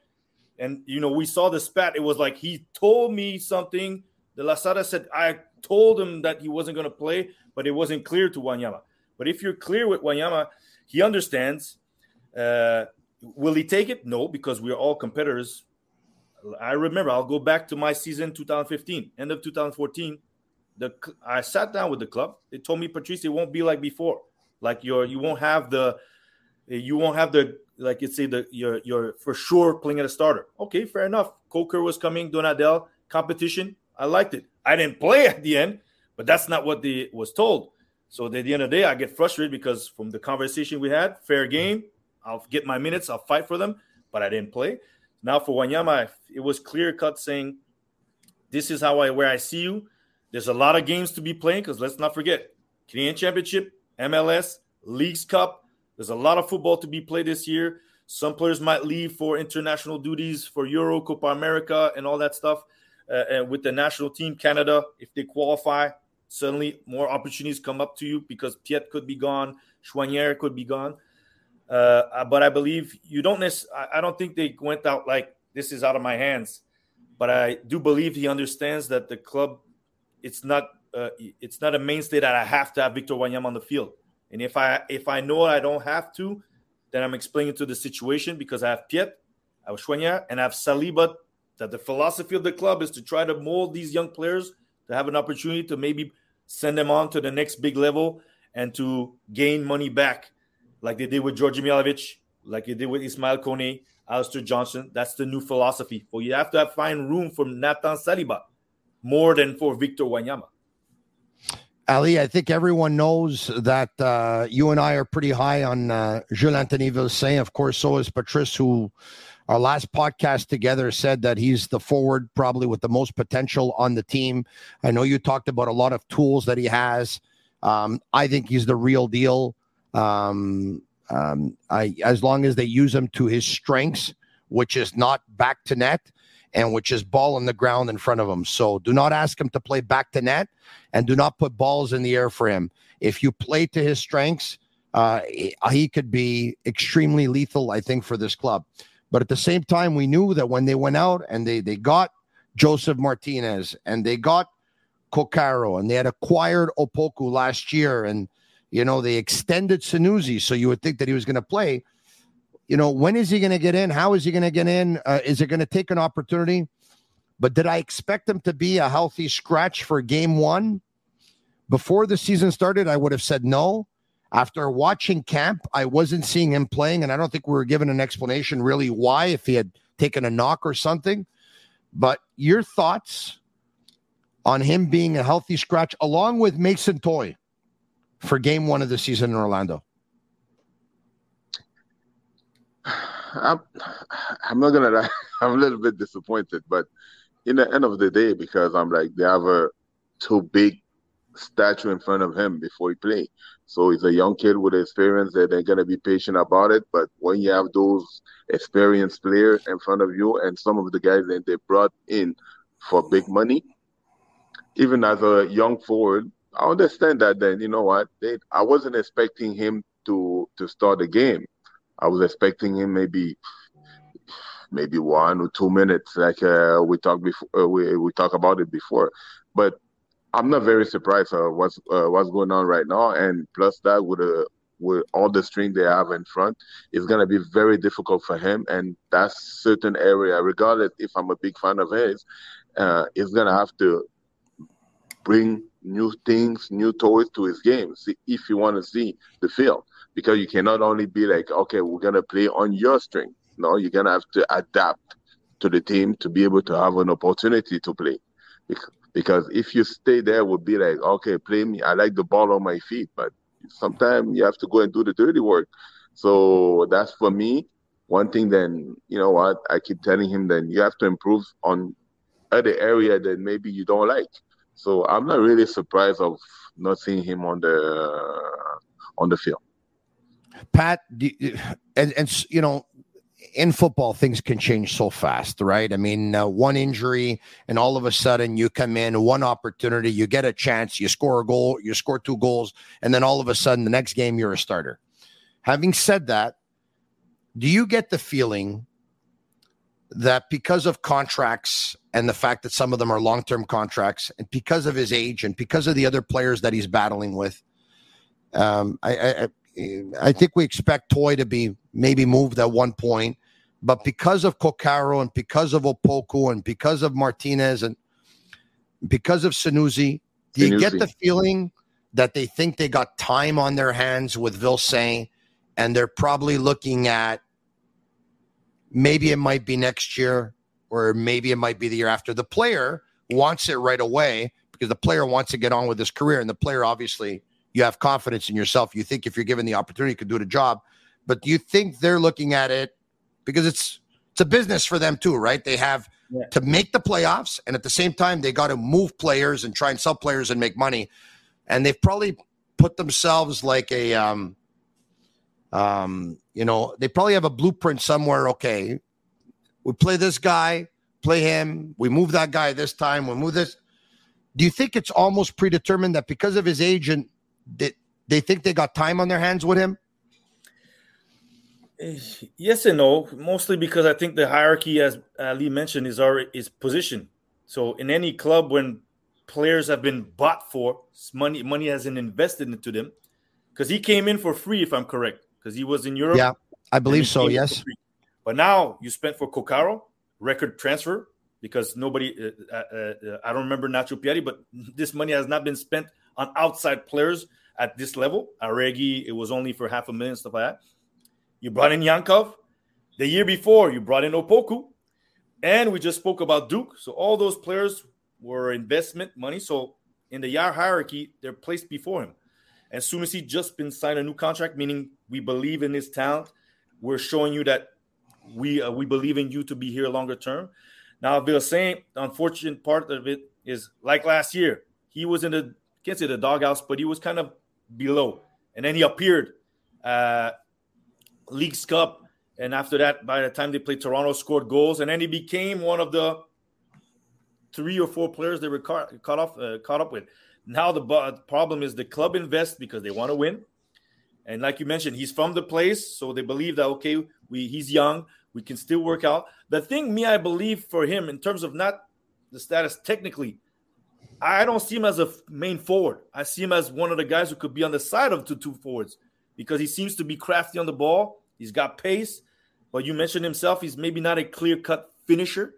Speaker 6: And you know, we saw the spat. It was like he told me something. The Losada said I told him that he wasn't going to play, but it wasn't clear to Wanyama. But if you're clear with Wanyama, he understands. Uh, will he take it? No, because we're all competitors. I remember. I'll go back to my season 2015, end of 2014 the I sat down with the club. They told me, Patrice, it won't be like before. Like your you won't have the you won't have the like you say the you're you're for sure playing at a starter. Okay, fair enough. Coker was coming, Donadel competition. I liked it. I didn't play at the end, but that's not what they was told. So at the end of the day, I get frustrated because from the conversation we had, fair game. I'll get my minutes. I'll fight for them, but I didn't play. Now for Wanyama, it was clear cut saying, "This is how I where I see you." There's a lot of games to be playing because let's not forget Canadian Championship, MLS, Leagues Cup. There's a lot of football to be played this year. Some players might leave for international duties for Euro, Copa America, and all that stuff. Uh, and with the national team, Canada, if they qualify, suddenly more opportunities come up to you because Piette could be gone, Choinière could be gone. Uh, but I believe you don't necessarily, I don't think they went out like this is out of my hands. But I do believe he understands that the club it's not uh, it's not a mainstay that I have to have Victor Wanyama on the field. And if I if I know I don't have to, then I'm explaining to the situation because I have Piette, I have Choinière, and I have Saliba. That the philosophy of the club is to try to mold these young players to have an opportunity to maybe send them on to the next big level and to gain money back, like they did with Djordje Mihailovic, like they did with Ismail Kone, Alistair Johnston. That's the new philosophy. Well, you have to have, find room for Nathan Saliba more than for Victor Wanyama.
Speaker 5: Ali, I think everyone knows that uh, you and I are pretty high on uh, Jules Anthony Vilsaint. Of course, so is Patrice, who our last podcast together said that he's the forward probably with the most potential on the team. I know you talked about a lot of tools that he has. Um, I think he's the real deal. Um, um, I, as long as they use him to his strengths, which is not back to net, and which is ball on the ground in front of him. So do not ask him to play back to net and do not put balls in the air for him. If you play to his strengths, uh, he could be extremely lethal, I think, for this club. But at the same time, we knew that when they went out and they, they got Josef Martinez and they got Coccaro and they had acquired Opoku last year and, you know, they extended Sunusi. So you would think that he was going to play you know, when is he going to get in? How is he going to get in? Uh, is it going to take an opportunity? But did I expect him to be a healthy scratch for game one? Before the season started, I would have said no. After watching camp, I wasn't seeing him playing, and I don't think we were given an explanation really why, if he had taken a knock or something. But your thoughts on him being a healthy scratch, along with Mason Toye for game one of the season in Orlando?
Speaker 7: I'm, I'm not gonna lie. I'm a little bit disappointed, but in the end of the day, because I'm like they have a too big statue in front of him before he play. So he's a young kid with experience that they're gonna be patient about it. But when you have those experienced players in front of you, and some of the guys that they brought in for big money, even as a young forward, I understand that. Then you know what? They, I wasn't expecting him to to start the game. I was expecting him maybe maybe one or two minutes, like uh, we talked before. Uh, we we talked about it before, but I'm not very surprised uh, what's uh, what's going on right now. And plus that with a uh, with all the string they have in front, it's gonna be very difficult for him. And that certain area, regardless if I'm a big fan of his, uh, is gonna have to bring new things, new toys to his game see, if you want to see the field because you cannot only be like, okay, we're gonna play on your string. No, you're gonna have to adapt to the team to be able to have an opportunity to play. Because if you stay there, would be like, okay, play me. I like the ball on my feet, but sometimes you have to go and do the dirty work. So that's for me. One thing, then you know what I keep telling him, then you have to improve on other area that maybe you don't like. So I'm not really surprised of not seeing him on the on the field.
Speaker 5: Pat, and and you know, in football, things can change so fast, right? I mean, uh, one injury, and all of a sudden you come in, one opportunity, you get a chance, you score a goal, you score two goals, and then all of a sudden the next game you're a starter. Having said that, do you get the feeling that because of contracts and the fact that some of them are long term contracts, and because of his age and because of the other players that he's battling with, um, I, I, I think we expect Toye to be maybe moved at one point, but because of Coccaro and because of Opoku and because of Martinez and because of Sunusi, do you get the feeling that they think they got time on their hands with Vilsaint and they're probably looking at maybe it might be next year or maybe it might be the year after. The player wants it right away because the player wants to get on with his career, and the player obviously you have confidence in yourself. You think if you're given the opportunity, you can do the job. But do you think they're looking at it because it's it's a business for them too, right? They have yeah. to make the playoffs, and at the same time, they got to move players and try and sell players and make money. And they've probably put themselves like a um, um, you know, they probably have a blueprint somewhere. Okay, we play this guy, play him. We move that guy this time. We move this. Do you think it's almost predetermined that because of his agent, that they think they got time on their hands with him?
Speaker 6: Yes and no. Mostly because I think the hierarchy, as Ali mentioned, is our is position. So in any club, when players have been bought for money, money hasn't invested into them because he came in for free, if I'm correct because he was in Europe.
Speaker 5: Yeah, I believe so. Yes.
Speaker 6: But now you spent for Coccaro record transfer because nobody. Uh, uh, uh, I don't remember Nacho Piatti, but this money has not been spent on outside players at this level. Aregi, it was only for half a million stuff like that. You brought in Yankov. The year before, you brought in Opoku, and we just spoke about Duke. So all those players were investment money. So in the Yar hierarchy, they're placed before him. As soon as he just been signed a new contract, meaning we believe in his talent, we're showing you that we uh, we believe in you to be here longer term. Now, Vilsaint, the unfortunate part of it is like last year, he was in the can't say the doghouse, but he was kind of below, and then he appeared, uh, Leagues Cup, and after that, by the time they played Toronto, scored goals, and then he became one of the three or four players they were caught, caught off uh, caught up with. Now the problem is the club invests because they want to win, and like you mentioned, he's from the place, so they believe that okay, we he's young, we can still work out. The thing, me, I believe for him in terms of not the status technically, I don't see him as a main forward. I see him as one of the guys who could be on the side of the two forwards because he seems to be crafty on the ball. He's got pace, but you mentioned himself, he's maybe not a clear cut finisher.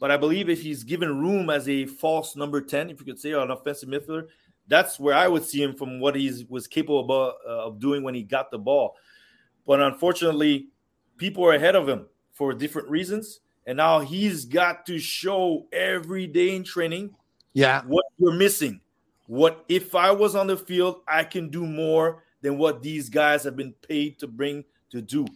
Speaker 6: But I believe if he's given room as a false number 10, if you could say, or an offensive midfielder, that's where I would see him from what he was capable uh, of doing when he got the ball. But unfortunately, people are ahead of him for different reasons. And now he's got to show every day in training
Speaker 5: yeah.
Speaker 6: what you're missing. What if I was on the field, I can do more than what these guys have been paid to bring to do.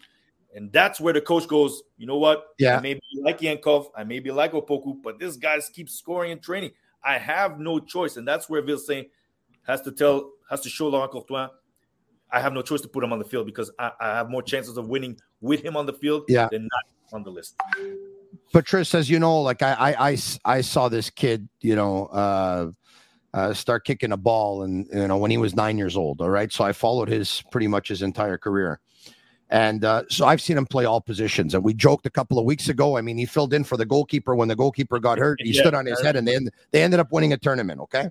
Speaker 6: And that's where the coach goes, you know what?
Speaker 5: Yeah.
Speaker 6: I may be like Yankov, I may be like Opoku, but this guys keep scoring and training. I have no choice. And that's where Vilsaint has to tell, has to show Laurent Courtois, I have no choice to put him on the field because I, I have more chances of winning with him on the field
Speaker 5: yeah.
Speaker 6: than not on the list.
Speaker 5: Patrice says, you know, like I, I, I, I saw this kid, you know, uh, uh, start kicking a ball and you know when he was nine years old all right so i followed his pretty much his entire career and uh, so I've seen him play all positions. And we joked a couple of weeks ago. I mean, he filled in for the goalkeeper when the goalkeeper got hurt. He yeah, stood on his head, and they they ended up winning a tournament. Okay,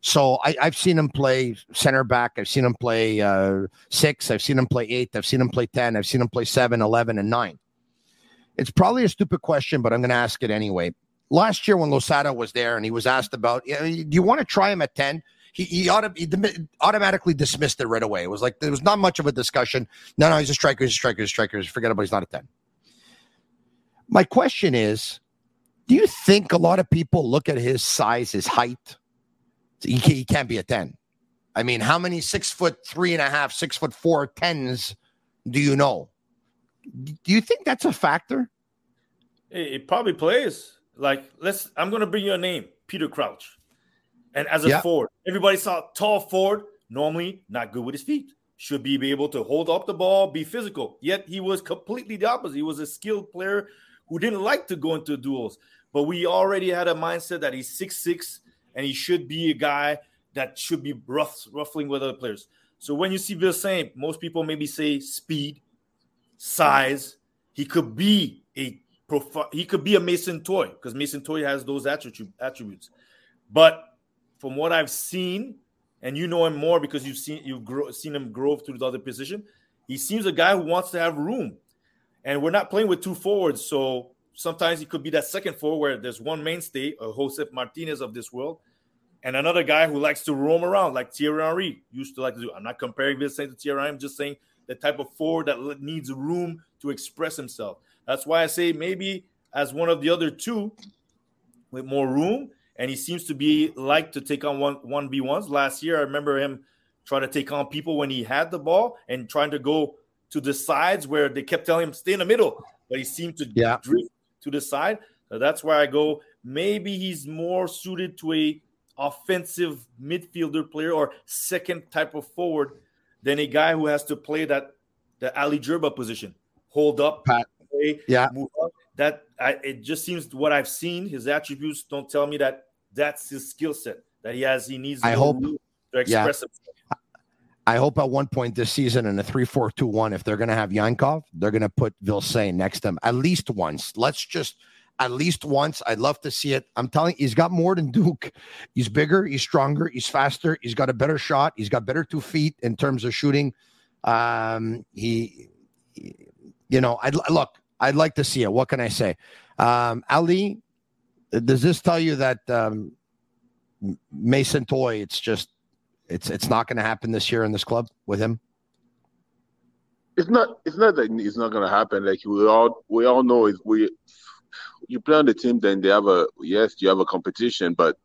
Speaker 5: so I, have seen him play center back. I've seen him play uh, six. I've seen him play eight. I've seen him play ten. I've seen him play seven, eleven, and nine. It's probably a stupid question, but I'm going to ask it anyway. Last year when Losada was there, and he was asked about, do you want to try him at ten? he, he, auto, he automatically dismissed it right away. It was like there was not much of a discussion. No, no, he's a striker, he's a striker, he's a striker. Forget about he's not a 10. My question is do you think a lot of people look at his size, his height? He, he can't be a 10. I mean, how many six foot three and a half, six foot four tens do you know? Do you think that's a factor?
Speaker 6: It, it probably plays. Like, let's, I'm going to bring you a name Peter Crouch. And as a yeah. forward, everybody saw tall forward, normally not good with his feet. Should be, be able to hold up the ball, be physical. Yet he was completely the opposite. He was a skilled player who didn't like to go into duels. But we already had a mindset that he's six six and he should be a guy that should be rough, ruffling with other players. So when you see Vilsaint, most people maybe say speed, size. He could be a profi- he could be a Mason Toye because Mason Toye has those attribute, attributes. But from what I've seen, and you know him more because you've seen you've seen him grow through the other position, he seems a guy who wants to have room. And we're not playing with two forwards, so sometimes he could be that second forward where there's one mainstay, a Josef Martinez of this world, and another guy who likes to roam around like Thierry Henry used to like to do. I'm not comparing this thing to Thierry I'm just saying the type of forward that needs room to express himself. That's why I say maybe as one of the other two with more room, and he seems to be like to take on one one v ones. Last year, I remember him trying to take on people when he had the ball and trying to go to the sides where they kept telling him stay in the middle, but he seemed to yeah. drift to the side. So that's where I go. Maybe he's more suited to a offensive midfielder player or second type of forward than a guy who has to play that the Ali Gerba position, hold up,
Speaker 5: Pat.
Speaker 6: play, yeah, move up. That I, it just seems what I've seen. His attributes don't tell me that that's his skill set that he has. He needs.
Speaker 5: I hope to
Speaker 6: express yeah. himself.
Speaker 5: I hope at one point this season in a 3 4 2 1, if they're going to have Yankov, they're going to put Vilsaint next to him at least once. Let's just at least once. I'd love to see it. I'm telling you, he's got more than Duke. He's bigger, he's stronger, he's faster, he's got a better shot, he's got better two feet in terms of shooting. Um, he, you know, I'd look, I'd like to see it. What can I say? Um, Ali, does this tell you that um, Mason Toye? it's just, it's it's not going to happen this year in this club with him?
Speaker 7: It's not. It's not that it's not going to happen. Like we all we all know is we you play on the team, then they have a yes, you have a competition, but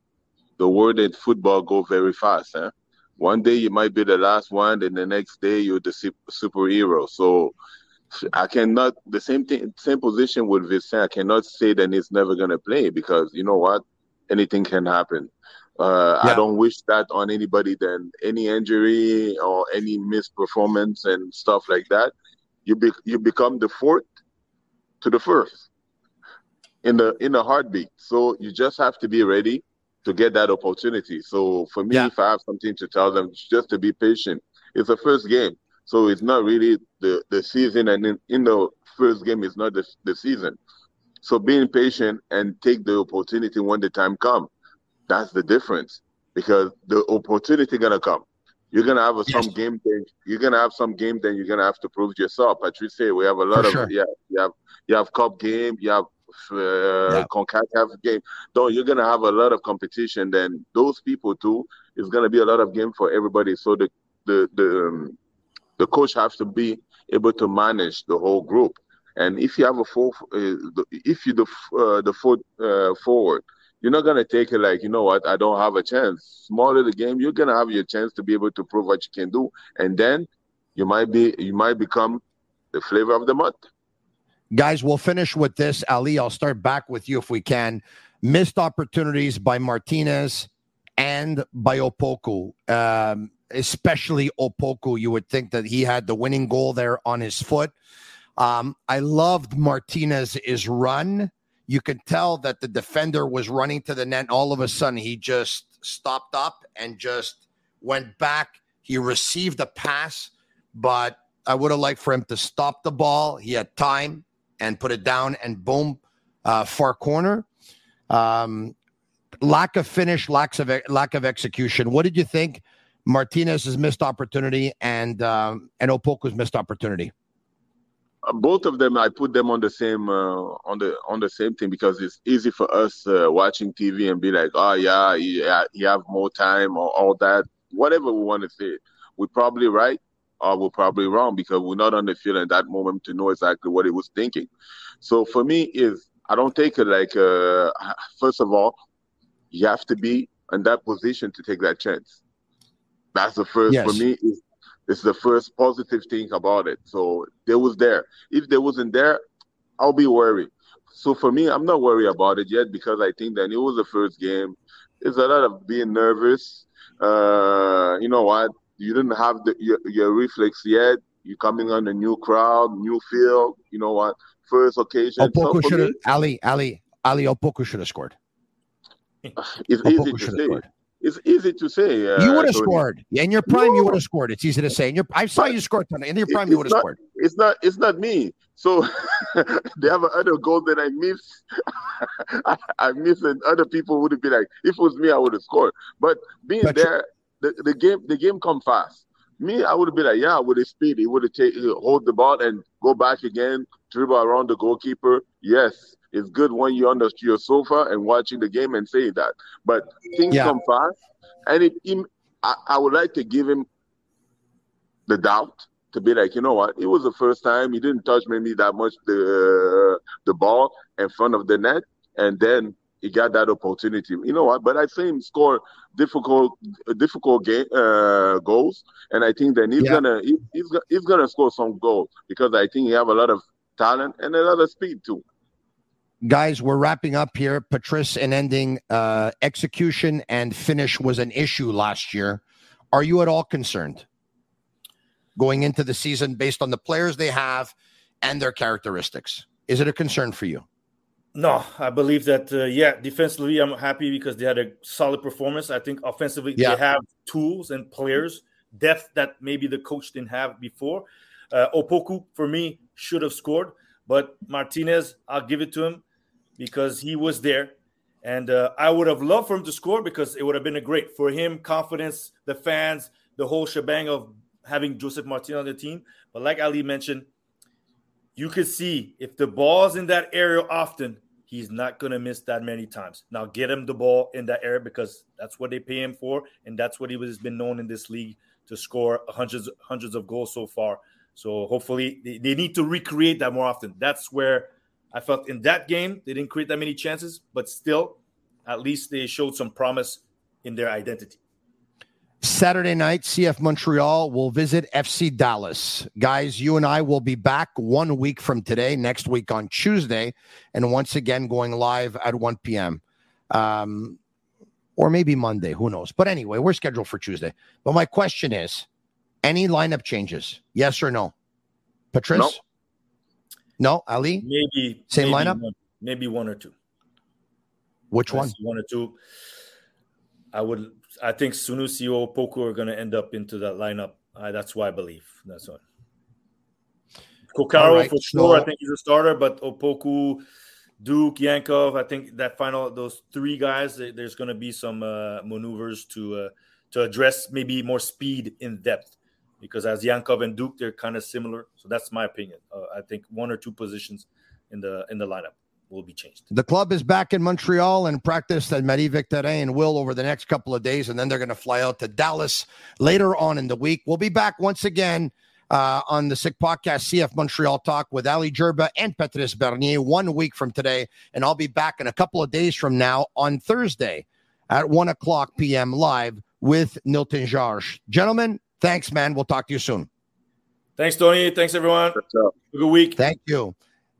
Speaker 7: the world in football go very fast. Huh? One day you might be the last one, and the next day you're the superhero. So I cannot the same thing, same position with Vilsaint. I cannot say that he's never gonna play because you know what, anything can happen. Uh, yeah. I don't wish that on anybody. Then any injury or any misperformance and stuff like that, you be, you become the fourth to the first in the in a heartbeat. So you just have to be ready to get that opportunity. So for me, yeah. if I have something to tell them, just to be patient. It's the first game, so it's not really the the season, and in, in the first game, it's not the the season. So being patient and take the opportunity when the time comes. That's the difference because the opportunity gonna come. You're gonna have a, yes. some game day. You're gonna have some game. Then you're gonna have to prove yourself. Patrice, we say we have a lot For of sure. yeah. You have you have cup game. You have uh, yeah. CONCACAF game. So you're gonna have a lot of competition. Then those people too is gonna be a lot of game for everybody. So the the the um, the coach has to be able to manage the whole group. And if you have a full, uh, if you the uh, the foot uh, forward, you're not gonna take it like you know what I don't have a chance. Smaller the game, you're gonna have your chance to be able to prove what you can do, and then you might be you might become the flavor of the month.
Speaker 5: Guys, we'll finish with this. Ali, I'll start back with you if we can. Missed opportunities by Martinez and by Opoku, um, especially Opoku. You would think that he had the winning goal there on his foot. Um, I loved Martinez's run. You could tell that the defender was running to the net. All of a sudden, he just stopped up and just went back. He received a pass, but I would have liked for him to stop the ball. He had time and put it down and boom, uh, far corner. Um, lack of finish, lack of lack of execution. What did you think? Martinez's missed opportunity and um, and Opoku's missed opportunity.
Speaker 7: Uh, both of them, I put them on the same uh, on the on the same thing because it's easy for us uh, watching TV and be like, oh yeah, you, you have more time or all that, whatever we want to say. We're probably right or we're probably wrong because we're not on the field at that moment to know exactly what he was thinking. So for me, is I don't take it like uh, first of all, you have to be in that position to take that chance. That's the first yes. for me. Is it's the first positive thing about it. So they was there. If they wasn't there, I'll be worried. So for me, I'm not worried about it yet because I think that it was the first game. It's a lot of being nervous. Uh, you know what? You didn't have the, your, your reflex yet. You're coming on a new crowd, new field. You know what? First occasion.
Speaker 5: Opoku so should have. Ali, Ali, Ali Opoku should have scored.
Speaker 7: It's Opoku easy to say. Scored. It's easy to say.
Speaker 5: Uh, you would have scored. In your prime, no. you would have scored. It's easy to say. In your, I saw but you score tonight. In your prime, you would have scored.
Speaker 7: It's not. It's not me. So they have other goal that I miss. I, I miss, and other people would be like, if it was me, I would have scored. But being but there, the, the game, the game come fast. Me, I would be like, yeah, with his speed, he would have take hold the ball and go back again, dribble around the goalkeeper. Yes, it's good when you're on the, your sofa and watching the game and say that. But things yeah. come fast, and it, I, I would like to give him the doubt to be like, you know what, it was the first time he didn't touch maybe that much the uh, the ball in front of the net, and then he got that opportunity. You know what? But I see him score difficult difficult game uh, goals, and I think that he's yeah. gonna he, he's he's gonna score some goals because I think he have a lot of talent and a lot of speed too
Speaker 5: guys, we're wrapping up here. Patrice and ending uh, execution and finish was an issue last year. Are you at all concerned going into the season based on the players they have and their characteristics? Is it a concern for you?
Speaker 6: No, I believe that, uh, yeah, defensively, I'm happy because they had a solid performance. I think offensively, yeah. they have tools and players, depth that maybe the coach didn't have before. Uh, Opoku, for me, should have scored, but Martinez, I'll give it to him because he was there. And uh, I would have loved for him to score because it would have been a great for him, confidence, the fans, the whole shebang of having Josef Martinez on the team. But like Ali mentioned, you could see if the ball's in that area often, he's not going to miss that many times. Now get him the ball in that area because that's what they pay him for, and that's what he has been known in this league to score hundreds hundreds of goals so far. So hopefully they, they need to recreate that more often. That's where I felt in that game they didn't create that many chances, but still, at least they showed some promise in their identity.
Speaker 5: Saturday night, CF Montreal will visit FC Dallas. Guys, you and I will be back one week from today, next week on Tuesday, and once again going live at 1 p.m. Um, or maybe Monday, who knows? But anyway, we're scheduled for Tuesday. But my question is any lineup changes? Yes or no? Patrice? Nope. No, Ali.
Speaker 6: Maybe
Speaker 5: same
Speaker 6: maybe
Speaker 5: lineup.
Speaker 6: One, maybe one or two.
Speaker 5: Which one?
Speaker 6: One or two. I would. I think Sunusi or Poku are going to end up into that lineup. Uh, that's why I believe. That's one. Coccaro right, for sure. So, I think he's a starter, but Opoku, Duke, Yankov. I think that final those three guys. There's going to be some uh, maneuvers to uh, to address maybe more speed in depth because as Yankov and Duke, they're kind of similar. So that's my opinion. Uh, I think one or two positions in the in the lineup will be changed.
Speaker 5: The club is back in Montreal and practice at Marie Victorin and will over the next couple of days, and then they're going to fly out to Dallas later on in the week. We'll be back once again. Uh, on the Sick Podcast, CF Montreal Talk with Ali Gerba and Patrice Bernier one week from today. And I'll be back in a couple of days from now on Thursday at 1 o'clock p.m. live with Nilton George. Gentlemen, Thanks, man. We'll talk to you soon.
Speaker 6: Thanks, Tony. Thanks, everyone. good week.
Speaker 5: Thank you.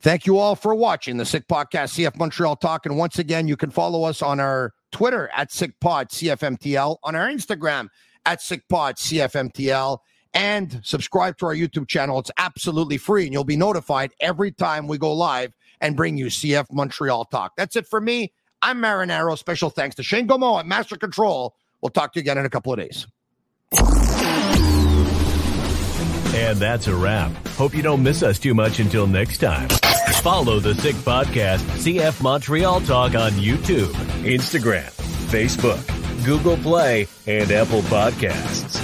Speaker 5: Thank you all for watching the Sick Podcast, CF Montreal Talk. And once again, you can follow us on our Twitter at SickPod CFMTL, on our Instagram at SickPod CFMTL, and subscribe to our YouTube channel. It's absolutely free, and you'll be notified every time we go live and bring you CF Montreal Talk. That's it for me. I'm Marinaro. Special thanks to Shane Gomo at Master Control. We'll talk to you again in a couple of days.
Speaker 1: And that's a wrap. Hope you don't miss us too much until next time. Follow the Sick Podcast, CF Montreal Talk on YouTube, Instagram, Facebook, Google Play, and Apple Podcasts.